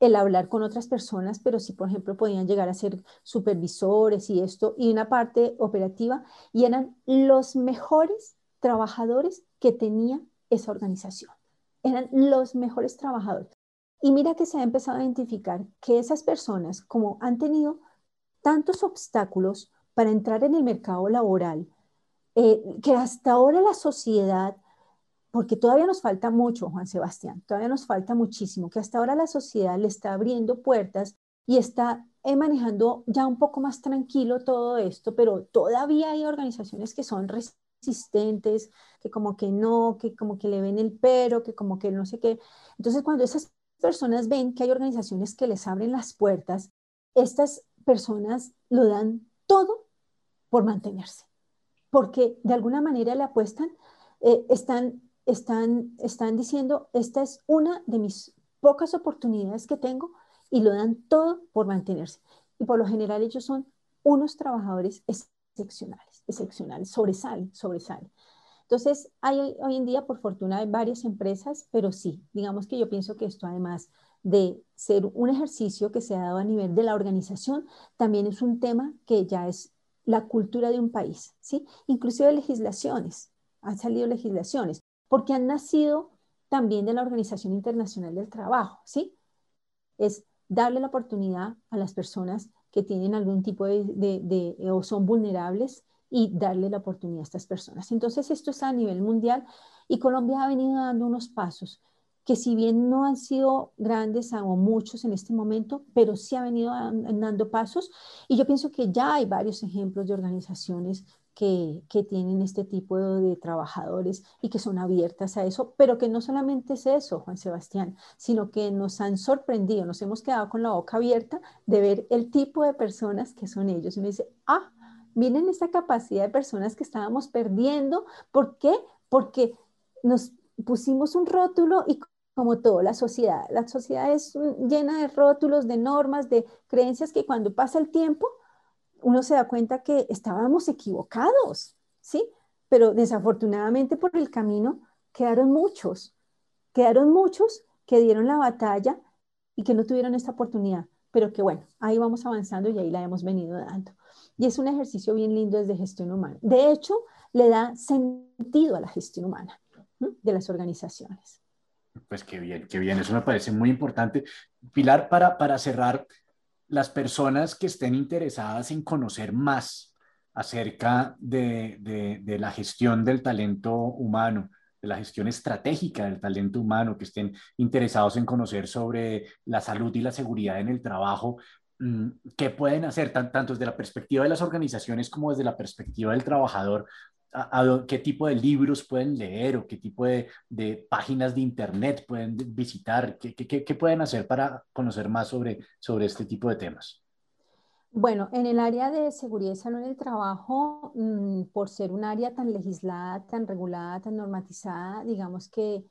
el hablar con otras personas, pero sí, por ejemplo, podían llegar a ser supervisores y esto, y una parte operativa, y eran los mejores trabajadores que tenía esa organización. Eran los mejores trabajadores. Y mira que se ha empezado a identificar que esas personas, como han tenido tantos obstáculos para entrar en el mercado laboral, eh, que hasta ahora la sociedad, porque todavía nos falta mucho, Juan Sebastián, todavía nos falta muchísimo, que hasta ahora la sociedad le está abriendo puertas y está eh, manejando ya un poco más tranquilo todo esto, pero todavía hay organizaciones que son resistentes, que como que no, que como que le ven el pero, que como que no sé qué. Entonces, cuando esas personas ven que hay organizaciones que les abren las puertas, estas personas lo dan todo por mantenerse porque de alguna manera le apuestan, eh, están, están, están diciendo, esta es una de mis pocas oportunidades que tengo y lo dan todo por mantenerse. Y por lo general ellos son unos trabajadores excepcionales, excepcionales, sobresalen, sobresalen. Entonces, hay hoy en día, por fortuna, hay varias empresas, pero sí, digamos que yo pienso que esto además de ser un ejercicio que se ha dado a nivel de la organización, también es un tema que ya es la cultura de un país, ¿sí? Inclusive legislaciones, han salido legislaciones, porque han nacido también de la Organización Internacional del Trabajo, ¿sí? Es darle la oportunidad a las personas que tienen algún tipo de, de, o son vulnerables y darle la oportunidad a estas personas. Entonces, esto es a nivel mundial y Colombia ha venido dando unos pasos que si bien no han sido grandes o muchos en este momento, pero sí ha venido dando pasos y yo pienso que ya hay varios ejemplos de organizaciones que, que, tienen este tipo de, trabajadores y que son abiertas a eso, pero que no solamente es eso, Juan Sebastián, sino que nos han sorprendido, nos hemos quedado con la boca abierta de ver el tipo de personas que son ellos. Y uno dice, ah, miren esta capacidad de personas que estábamos perdiendo. ¿Por qué? Porque nos pusimos un rótulo y como todo, la sociedad. La sociedad es llena de rótulos, de normas, de creencias que cuando pasa el tiempo uno se da cuenta que estábamos equivocados, ¿sí? Pero desafortunadamente por el camino quedaron muchos, quedaron muchos que dieron la batalla y que no tuvieron esta oportunidad, pero que bueno, ahí vamos avanzando y ahí la hemos venido dando. Y es un ejercicio bien lindo desde gestión humana. De hecho, le da sentido a la gestión humana de las organizaciones. Pues qué bien, qué bien, eso me parece muy importante. Pilar, para, para cerrar, las personas que estén interesadas en conocer más acerca de, de, la gestión del talento humano, de la gestión estratégica del talento humano, que estén interesados en conocer sobre la salud y la seguridad en el trabajo, mm, ¿qué pueden hacer tanto desde la perspectiva de las organizaciones como desde la perspectiva del trabajador qué tipo de libros pueden leer o qué tipo de, páginas de internet pueden visitar, ¿Qué, qué, pueden hacer para conocer más sobre, sobre este tipo de temas. Bueno, en el área de seguridad y salud en el trabajo, mm, por ser un área tan legislada, tan regulada, tan normatizada, digamos que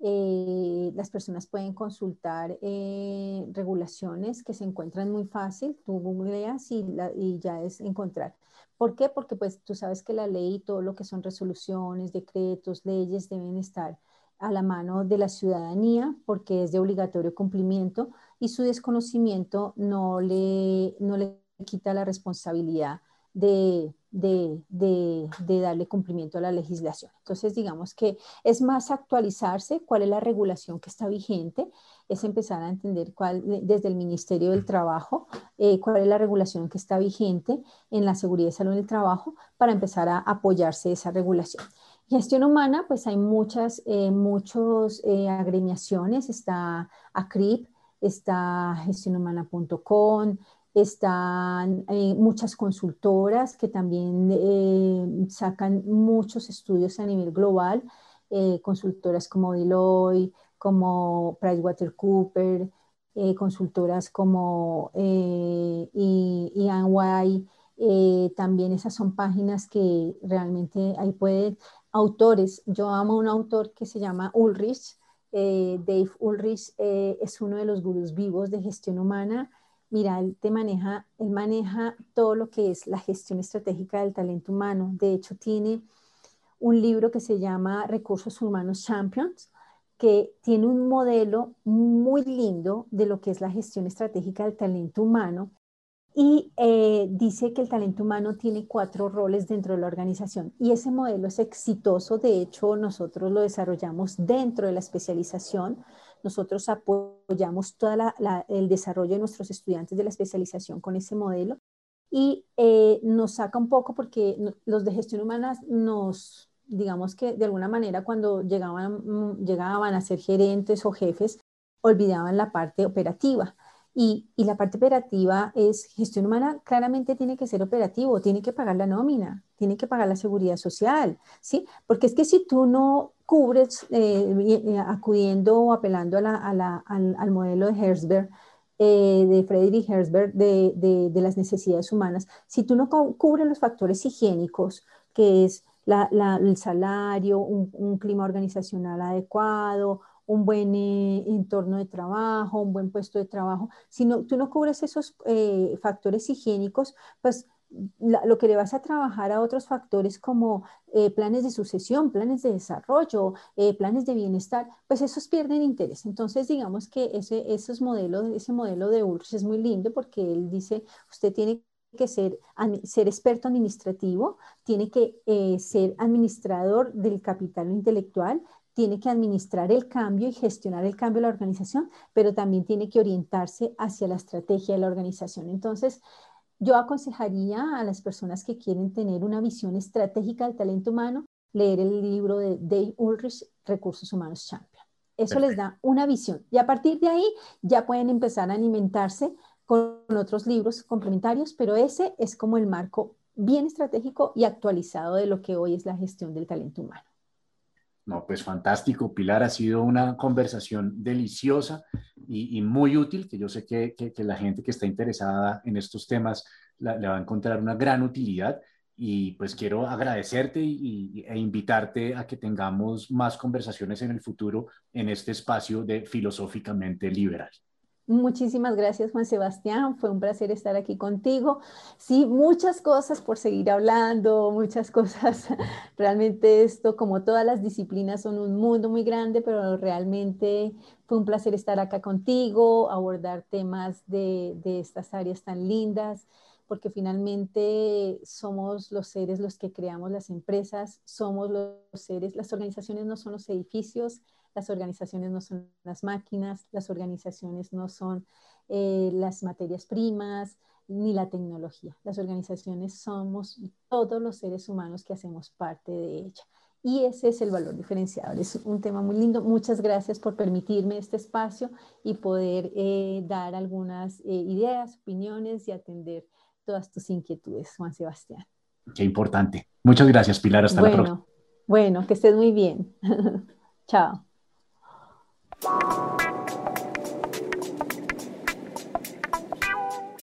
eh, las personas pueden consultar eh, regulaciones que se encuentran muy fácil, tú googleas y, y ya es encontrar. ¿Por qué? Porque pues tú sabes que la ley y todo lo que son resoluciones, decretos, leyes deben estar a la mano de la ciudadanía porque es de obligatorio cumplimiento y su desconocimiento no le, no le quita la responsabilidad de, de, darle cumplimiento a la legislación. Entonces, digamos que es más actualizarse cuál es la regulación que está vigente, es empezar a entender cuál, desde el Ministerio del Trabajo, eh, cuál es la regulación que está vigente en la seguridad y salud del trabajo para empezar a apoyarse esa regulación. Gestión humana, pues hay muchas, eh, muchos eh, agremiaciones, está ACRIP, está gestionhumana.com, están eh, muchas consultoras que también eh, sacan muchos estudios a nivel global, eh, consultoras como Deloitte, como PricewaterhouseCoopers, consultoras como EY, también esas son páginas que realmente ahí pueden, autores, yo amo un autor que se llama Ulrich, Dave Ulrich es uno de los gurús vivos de gestión humana, mira, él te maneja, él maneja todo lo que es la gestión estratégica del talento humano. De hecho, tiene un libro que se llama Recursos Humanos Champions, que tiene un modelo muy lindo de lo que es la gestión estratégica del talento humano y eh, dice que el talento humano tiene cuatro roles dentro de la organización y ese modelo es exitoso. De hecho, nosotros lo desarrollamos dentro de la especialización nosotros apoyamos todo el desarrollo de nuestros estudiantes de la especialización con ese modelo y eh, nos saca un poco porque los de gestión humana nos, digamos que de alguna manera cuando llegaban, mm, llegaban a ser gerentes o jefes, olvidaban la parte operativa. Y, y, la parte operativa es gestión humana, claramente tiene que ser operativo, tiene que pagar la nómina, tiene que pagar la seguridad social, ¿sí? Porque es que si tú no cubres eh, eh, acudiendo o apelando al, modelo de Herzberg, eh, de Friedrich Herzberg, de, las necesidades humanas, si tú no cubres los factores higiénicos, que es el salario, un, clima organizacional adecuado, un buen entorno de trabajo, un buen puesto de trabajo, si no, tú no cubres esos factores higiénicos, pues lo que le vas a trabajar a otros factores como eh, planes de sucesión, planes de desarrollo, eh, planes de bienestar, pues esos pierden interés. Entonces, digamos que ese, esos modelos, ese modelo de Ulrich es muy lindo porque él dice, usted tiene que ser, ser experto administrativo, tiene que eh, ser administrador del capital intelectual, tiene que administrar el cambio y gestionar el cambio de la organización, pero también tiene que orientarse hacia la estrategia de la organización. Entonces, yo aconsejaría a las personas que quieren tener una visión estratégica del talento humano, leer el libro de Dave Ulrich, Recursos Humanos Champion. Eso les da una visión. Y a partir de ahí ya pueden empezar a alimentarse con otros libros complementarios, pero ese es como el marco bien estratégico y actualizado de lo que hoy es la gestión del talento humano. No, pues fantástico, Pilar. Ha sido una conversación deliciosa y, muy útil, que yo sé que, la gente que está interesada en estos temas le va a encontrar una gran utilidad. Y pues quiero agradecerte y, e invitarte a que tengamos más conversaciones en el futuro en este espacio de Filosóficamente Liberal. Muchísimas gracias, Juan Sebastián. Fue un placer estar aquí contigo. Sí, muchas cosas por seguir hablando, muchas cosas. Realmente esto, como todas las disciplinas, son un mundo muy grande, pero realmente fue un placer estar acá contigo, abordar temas de, de estas áreas tan lindas, porque finalmente somos los seres los que creamos las empresas, somos los seres, las organizaciones no son los edificios, las organizaciones no son las máquinas, las organizaciones no son eh, las materias primas ni la tecnología. Las organizaciones somos todos los seres humanos que hacemos parte de ella. Y ese es el valor diferenciador. Es un tema muy lindo. Muchas gracias por permitirme este espacio y poder eh, dar algunas eh, ideas, opiniones y atender todas tus inquietudes, Juan Sebastián. Qué importante. Muchas gracias, Pilar. Hasta la próxima. Bueno, que estés muy bien. Chao. you